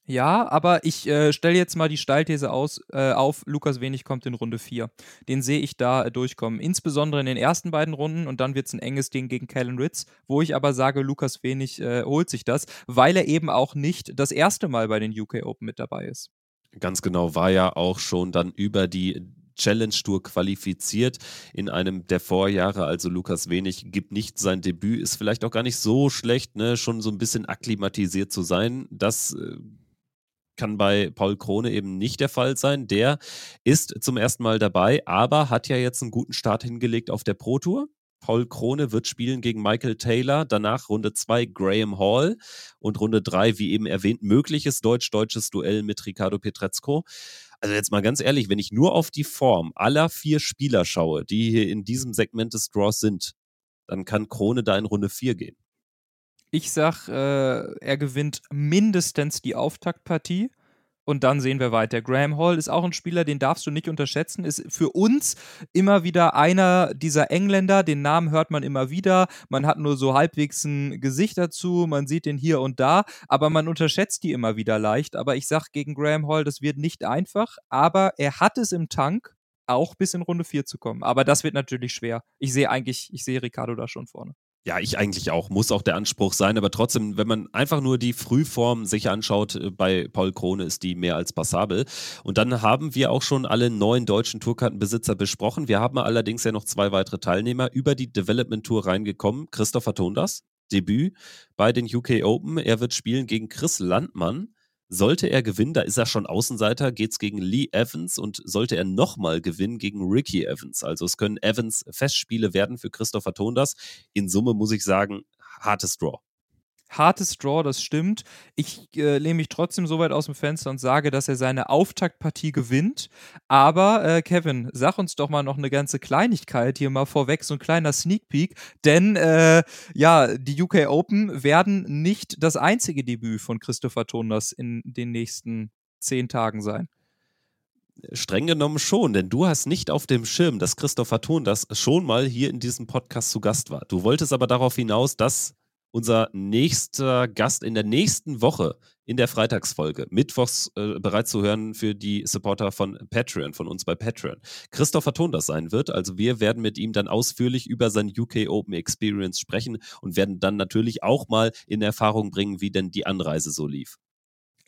Ja, aber ich äh, stelle jetzt mal die Steilthese aus, äh, auf, Lukas Wenig kommt in Runde 4. Den sehe ich da äh, durchkommen. Insbesondere in den ersten beiden Runden und dann wird es ein enges Ding gegen Kellen Ritz, wo ich aber sage, Lukas Wenig äh, holt sich das, weil er eben auch nicht das erste Mal bei den UK Open mit dabei ist. Ganz genau, war ja auch schon dann über die Challenge Tour qualifiziert in einem der Vorjahre. Also Lukas Wenig gibt nicht sein Debüt, ist vielleicht auch gar nicht so schlecht, ne? schon so ein bisschen akklimatisiert zu sein. Das äh, kann bei Paul Krone eben nicht der Fall sein. Der ist zum ersten Mal dabei, aber hat ja jetzt einen guten Start hingelegt auf der Pro Tour. Paul Krone wird spielen gegen Michael Taylor, danach Runde 2 Graham Hall und Runde 3, wie eben erwähnt, mögliches deutsch-deutsches Duell mit Ricardo Petrezco. Also jetzt mal ganz ehrlich, wenn ich nur auf die Form aller vier Spieler schaue, die hier in diesem Segment des Draws sind, dann kann Krone da in Runde 4 gehen. Ich sag, äh, er gewinnt mindestens die Auftaktpartie und dann sehen wir weiter. Graham Hall ist auch ein Spieler, den darfst du nicht unterschätzen. Ist für uns immer wieder einer dieser Engländer. Den Namen hört man immer wieder. Man hat nur so halbwegs ein Gesicht dazu. Man sieht den hier und da. Aber man unterschätzt die immer wieder leicht. Aber ich sag gegen Graham Hall, das wird nicht einfach. Aber er hat es im Tank, auch bis in Runde 4 zu kommen. Aber das wird natürlich schwer. Ich sehe eigentlich, ich sehe Ricardo da schon vorne. Ja, ich eigentlich auch. Muss auch der Anspruch sein. Aber trotzdem, wenn man einfach nur die Frühform sich anschaut, äh, bei Paul Krone ist die mehr als passabel. Und dann haben wir auch schon alle neun deutschen Tourkartenbesitzer besprochen. Wir haben allerdings ja noch zwei weitere Teilnehmer über die Development Tour reingekommen. Christopher Tondas, Debüt bei den UK Open. Er wird spielen gegen Chris Landmann. Sollte er gewinnen, da ist er schon Außenseiter, geht es gegen Lee Evans und sollte er nochmal gewinnen gegen Ricky Evans. Also es können Evans Festspiele werden für Christopher Tondas. In Summe muss ich sagen, hartes Draw hartes Draw, das stimmt. Ich äh, lehne mich trotzdem so weit aus dem Fenster und sage, dass er seine Auftaktpartie gewinnt. Aber äh, Kevin, sag uns doch mal noch eine ganze Kleinigkeit hier mal vorweg, so ein kleiner Sneak Peek. Denn äh, ja, die UK Open werden nicht das einzige Debüt von Christopher Toners in den nächsten zehn Tagen sein. Streng genommen schon, denn du hast nicht auf dem Schirm, dass Christopher Thon das schon mal hier in diesem Podcast zu Gast war. Du wolltest aber darauf hinaus, dass unser nächster Gast in der nächsten Woche in der Freitagsfolge, mittwochs äh, bereits zu hören für die Supporter von Patreon, von uns bei Patreon. Christopher Ton das sein wird. Also wir werden mit ihm dann ausführlich über sein UK Open Experience sprechen und werden dann natürlich auch mal in Erfahrung bringen, wie denn die Anreise so lief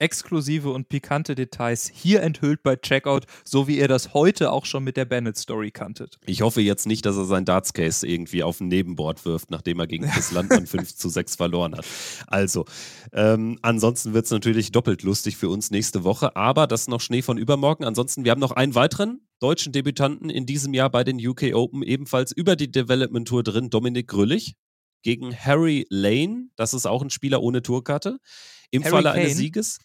exklusive und pikante Details hier enthüllt bei Checkout, so wie ihr das heute auch schon mit der Bennett-Story kanntet. Ich hoffe jetzt nicht, dass er sein Darts-Case irgendwie auf ein Nebenboard wirft, nachdem er gegen das Landmann *laughs* 5 zu 6 verloren hat. Also, ähm, ansonsten wird es natürlich doppelt lustig für uns nächste Woche, aber das ist noch Schnee von übermorgen. Ansonsten, wir haben noch einen weiteren deutschen Debütanten in diesem Jahr bei den UK Open, ebenfalls über die Development Tour drin, Dominik Grüllich gegen Harry Lane. Das ist auch ein Spieler ohne Tourkarte. Im Harry Falle Kane. eines Sieges.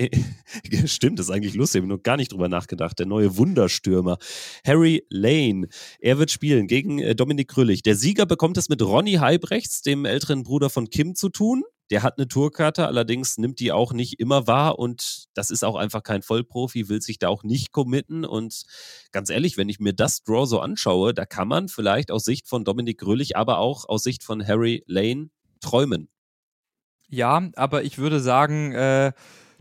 *laughs* Stimmt, das ist eigentlich lustig. Ich habe noch gar nicht drüber nachgedacht. Der neue Wunderstürmer. Harry Lane. Er wird spielen gegen äh, Dominik Krüllig. Der Sieger bekommt es mit Ronny Heibrechts, dem älteren Bruder von Kim, zu tun. Der hat eine Tourkarte, allerdings nimmt die auch nicht immer wahr und das ist auch einfach kein Vollprofi, will sich da auch nicht committen. Und ganz ehrlich, wenn ich mir das Draw so anschaue, da kann man vielleicht aus Sicht von Dominik Grüllig, aber auch aus Sicht von Harry Lane träumen. Ja, aber ich würde sagen, äh,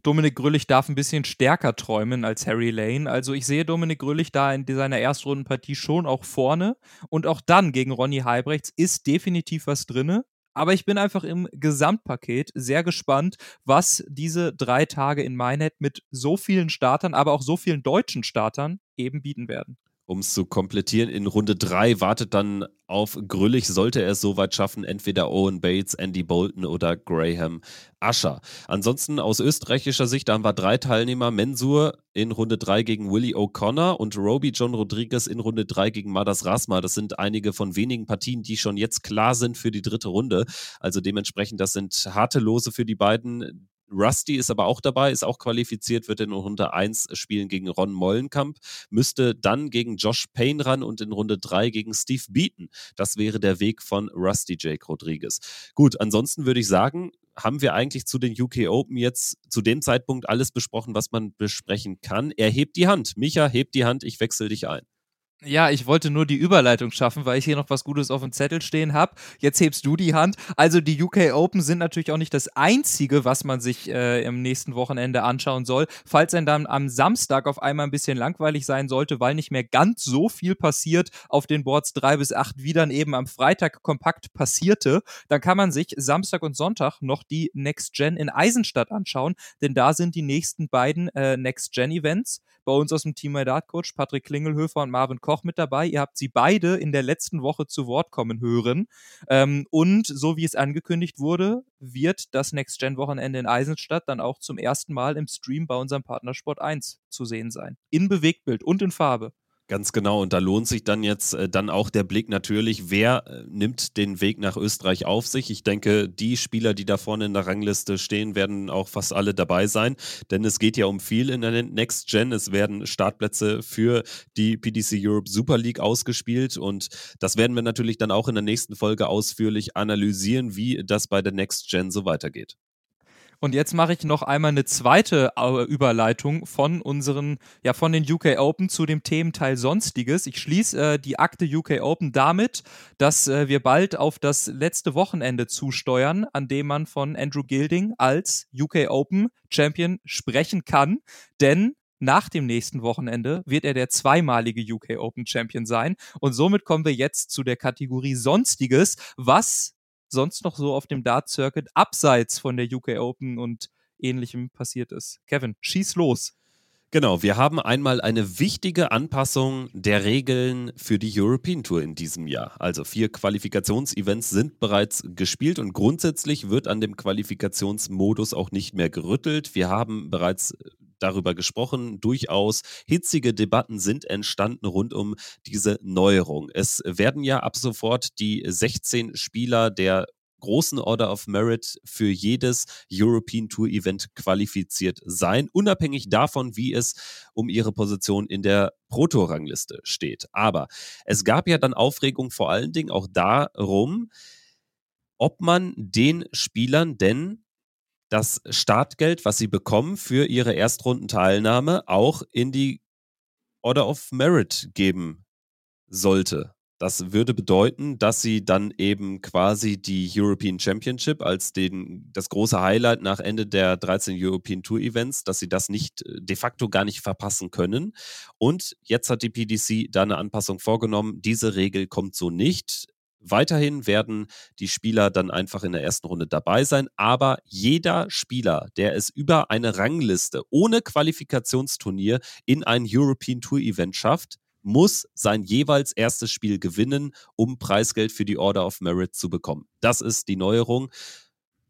Dominik Grüllich darf ein bisschen stärker träumen als Harry Lane. Also ich sehe Dominik Grüllich da in seiner Erstrundenpartie schon auch vorne. Und auch dann gegen Ronny Heibrechts ist definitiv was drinne. Aber ich bin einfach im Gesamtpaket sehr gespannt, was diese drei Tage in Minehead mit so vielen Startern, aber auch so vielen deutschen Startern eben bieten werden um es zu komplettieren. In Runde 3 wartet dann auf Grüllig, sollte er es soweit schaffen, entweder Owen Bates, Andy Bolton oder Graham Ascher. Ansonsten aus österreichischer Sicht, da haben wir drei Teilnehmer. Mensur in Runde 3 gegen Willie O'Connor und Roby John Rodriguez in Runde 3 gegen Madas Rasma. Das sind einige von wenigen Partien, die schon jetzt klar sind für die dritte Runde. Also dementsprechend, das sind harte Lose für die beiden. Rusty ist aber auch dabei, ist auch qualifiziert, wird in Runde 1 spielen gegen Ron Mollenkamp, müsste dann gegen Josh Payne ran und in Runde 3 gegen Steve Beaton. Das wäre der Weg von Rusty Jake Rodriguez. Gut, ansonsten würde ich sagen, haben wir eigentlich zu den UK Open jetzt zu dem Zeitpunkt alles besprochen, was man besprechen kann. Er hebt die Hand. Micha, hebt die Hand, ich wechsle dich ein. Ja, ich wollte nur die Überleitung schaffen, weil ich hier noch was Gutes auf dem Zettel stehen habe. Jetzt hebst du die Hand. Also die UK Open sind natürlich auch nicht das Einzige, was man sich äh, im nächsten Wochenende anschauen soll. Falls ein dann am Samstag auf einmal ein bisschen langweilig sein sollte, weil nicht mehr ganz so viel passiert auf den Boards 3 bis 8, wie dann eben am Freitag kompakt passierte, dann kann man sich Samstag und Sonntag noch die Next Gen in Eisenstadt anschauen, denn da sind die nächsten beiden äh, Next Gen Events. Bei uns aus dem Team My Dart Coach Patrick Klingelhöfer und Marvin Koch mit dabei. Ihr habt sie beide in der letzten Woche zu Wort kommen hören. Ähm, und so wie es angekündigt wurde, wird das Next-Gen-Wochenende in Eisenstadt dann auch zum ersten Mal im Stream bei unserem Partner Sport 1 zu sehen sein. In Bewegtbild und in Farbe. Ganz genau. Und da lohnt sich dann jetzt äh, dann auch der Blick natürlich, wer äh, nimmt den Weg nach Österreich auf sich. Ich denke, die Spieler, die da vorne in der Rangliste stehen, werden auch fast alle dabei sein. Denn es geht ja um viel in der Next Gen. Es werden Startplätze für die PDC Europe Super League ausgespielt. Und das werden wir natürlich dann auch in der nächsten Folge ausführlich analysieren, wie das bei der Next Gen so weitergeht. Und jetzt mache ich noch einmal eine zweite äh, Überleitung von unseren, ja, von den UK Open zu dem Thementeil Sonstiges. Ich schließe äh, die Akte UK Open damit, dass äh, wir bald auf das letzte Wochenende zusteuern, an dem man von Andrew Gilding als UK Open Champion sprechen kann. Denn nach dem nächsten Wochenende wird er der zweimalige UK Open Champion sein. Und somit kommen wir jetzt zu der Kategorie Sonstiges, was sonst noch so auf dem Dart-Circuit abseits von der UK Open und ähnlichem passiert ist. Kevin, schieß los. Genau, wir haben einmal eine wichtige Anpassung der Regeln für die European Tour in diesem Jahr. Also vier Qualifikationsevents sind bereits gespielt und grundsätzlich wird an dem Qualifikationsmodus auch nicht mehr gerüttelt. Wir haben bereits darüber gesprochen. Durchaus hitzige Debatten sind entstanden rund um diese Neuerung. Es werden ja ab sofort die 16 Spieler der großen Order of Merit für jedes European Tour Event qualifiziert sein, unabhängig davon, wie es um ihre Position in der Pro-Tour-Rangliste steht. Aber es gab ja dann Aufregung vor allen Dingen auch darum, ob man den Spielern denn das Startgeld, was sie bekommen für ihre Erstrundenteilnahme, auch in die Order of Merit geben sollte. Das würde bedeuten, dass sie dann eben quasi die European Championship als den, das große Highlight nach Ende der 13 European Tour Events, dass sie das nicht äh, de facto gar nicht verpassen können. Und jetzt hat die PDC da eine Anpassung vorgenommen. Diese Regel kommt so nicht. Weiterhin werden die Spieler dann einfach in der ersten Runde dabei sein, aber jeder Spieler, der es über eine Rangliste ohne Qualifikationsturnier in ein European Tour Event schafft, muss sein jeweils erstes Spiel gewinnen, um Preisgeld für die Order of Merit zu bekommen. Das ist die Neuerung.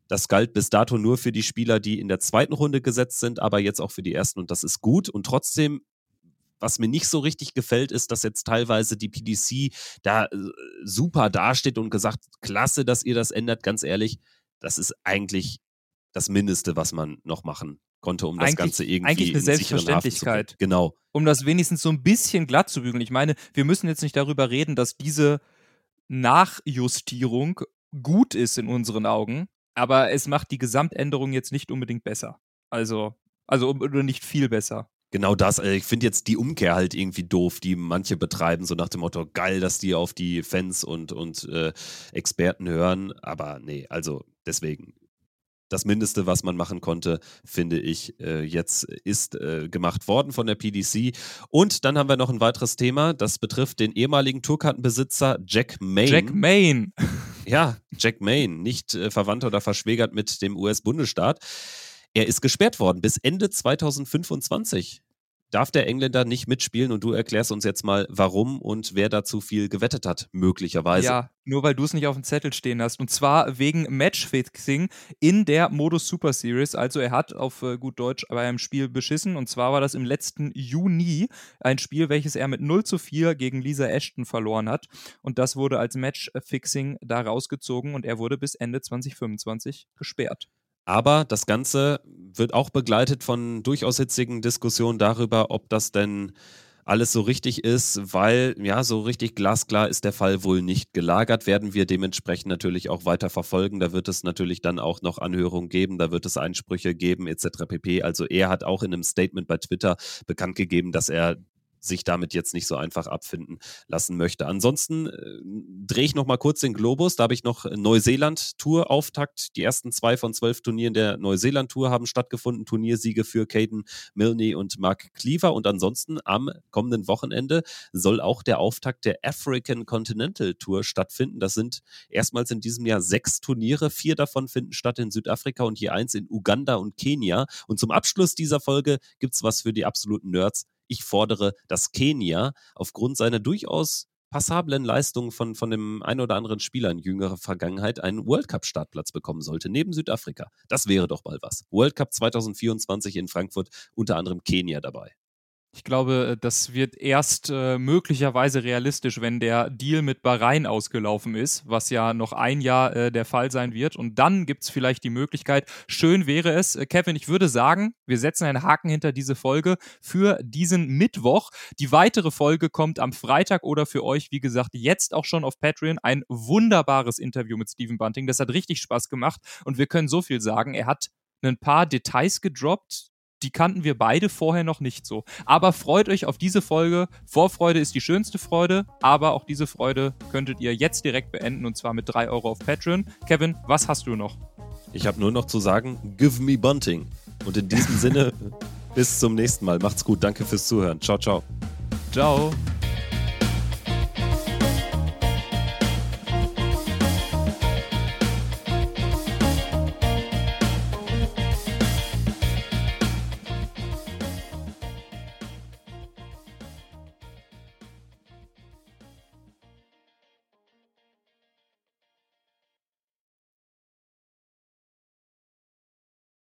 Das galt bis dato nur für die Spieler, die in der zweiten Runde gesetzt sind, aber jetzt auch für die ersten und das ist gut. Und trotzdem was mir nicht so richtig gefällt, ist, dass jetzt teilweise die PDC da äh, super dasteht und gesagt, klasse, dass ihr das ändert. Ganz ehrlich, das ist eigentlich das Mindeste, was man noch machen konnte, um eigentlich, das Ganze irgendwie eigentlich eine Selbstverständlichkeit. Genau. Um das wenigstens so ein bisschen glatt zu bügeln. Ich meine, wir müssen jetzt nicht darüber reden, dass diese Nachjustierung gut ist in unseren Augen, aber es macht die Gesamtänderung jetzt nicht unbedingt besser. Also, also oder nicht viel besser. Genau das. Äh, ich finde jetzt die Umkehr halt irgendwie doof, die manche betreiben, so nach dem Motto, geil, dass die auf die Fans und, und äh, Experten hören. Aber nee, also deswegen. Das Mindeste, was man machen konnte, finde ich, äh, jetzt ist äh, gemacht worden von der PDC. Und dann haben wir noch ein weiteres Thema, das betrifft den ehemaligen Tourkartenbesitzer Jack Main. Jack Main. Ja, Jack Main, nicht verwandt oder verschwägert mit dem US-Bundesstaat. Er ist gesperrt worden bis Ende 2025. Darf der Engländer nicht mitspielen und du erklärst uns jetzt mal, warum und wer dazu viel gewettet hat, möglicherweise. Ja, nur weil du es nicht auf dem Zettel stehen hast. Und zwar wegen Matchfixing in der Modus Super Series. Also er hat auf äh, gut Deutsch bei einem Spiel beschissen. Und zwar war das im letzten Juni ein Spiel, welches er mit 0 zu 4 gegen Lisa Ashton verloren hat. Und das wurde als Matchfixing da rausgezogen und er wurde bis Ende 2025 gesperrt. Aber das Ganze wird auch begleitet von durchaus hitzigen Diskussionen darüber, ob das denn alles so richtig ist, weil ja, so richtig glasklar ist der Fall wohl nicht gelagert, werden wir dementsprechend natürlich auch weiter verfolgen. Da wird es natürlich dann auch noch Anhörungen geben, da wird es Einsprüche geben etc. pp. Also er hat auch in einem Statement bei Twitter bekannt gegeben, dass er sich damit jetzt nicht so einfach abfinden lassen möchte. Ansonsten äh, drehe ich noch mal kurz den Globus. Da habe ich noch Neuseeland-Tour-Auftakt. Die ersten zwei von zwölf Turnieren der Neuseeland-Tour haben stattgefunden. Turniersiege für Caden Milne und Mark Cleaver. Und ansonsten am kommenden Wochenende soll auch der Auftakt der African Continental Tour stattfinden. Das sind erstmals in diesem Jahr sechs Turniere. Vier davon finden statt in Südafrika und je eins in Uganda und Kenia. Und zum Abschluss dieser Folge gibt es was für die absoluten Nerds. Ich fordere, dass Kenia aufgrund seiner durchaus passablen Leistungen von, von dem einen oder anderen Spieler in jüngerer Vergangenheit einen World Cup-Startplatz bekommen sollte, neben Südafrika. Das wäre doch mal was. World Cup 2024 in Frankfurt, unter anderem Kenia dabei. Ich glaube, äh, das wird erst äh, möglicherweise realistisch, wenn der Deal mit Bahrain ausgelaufen ist, was ja noch ein Jahr äh, der Fall sein wird. Und dann gibt es vielleicht die Möglichkeit. Schön wäre es, äh, Kevin, ich würde sagen, wir setzen einen Haken hinter diese Folge für diesen Mittwoch. Die weitere Folge kommt am Freitag oder für euch, wie gesagt, jetzt auch schon auf Patreon. Ein wunderbares Interview mit Stephen Bunting. Das hat richtig Spaß gemacht. Und wir können so viel sagen. Er hat ein paar Details gedroppt, die kannten wir beide vorher noch nicht so. Aber freut euch auf diese Folge. Vorfreude ist die schönste Freude, aber auch diese Freude könntet ihr jetzt direkt beenden und zwar mit 3 Euro auf Patreon. Kevin, was hast du noch? Ich habe nur noch zu sagen, give me Bunting. Und in diesem Sinne, *laughs* bis zum nächsten Mal. Macht's gut. Danke fürs Zuhören. Ciao, ciao. Ciao.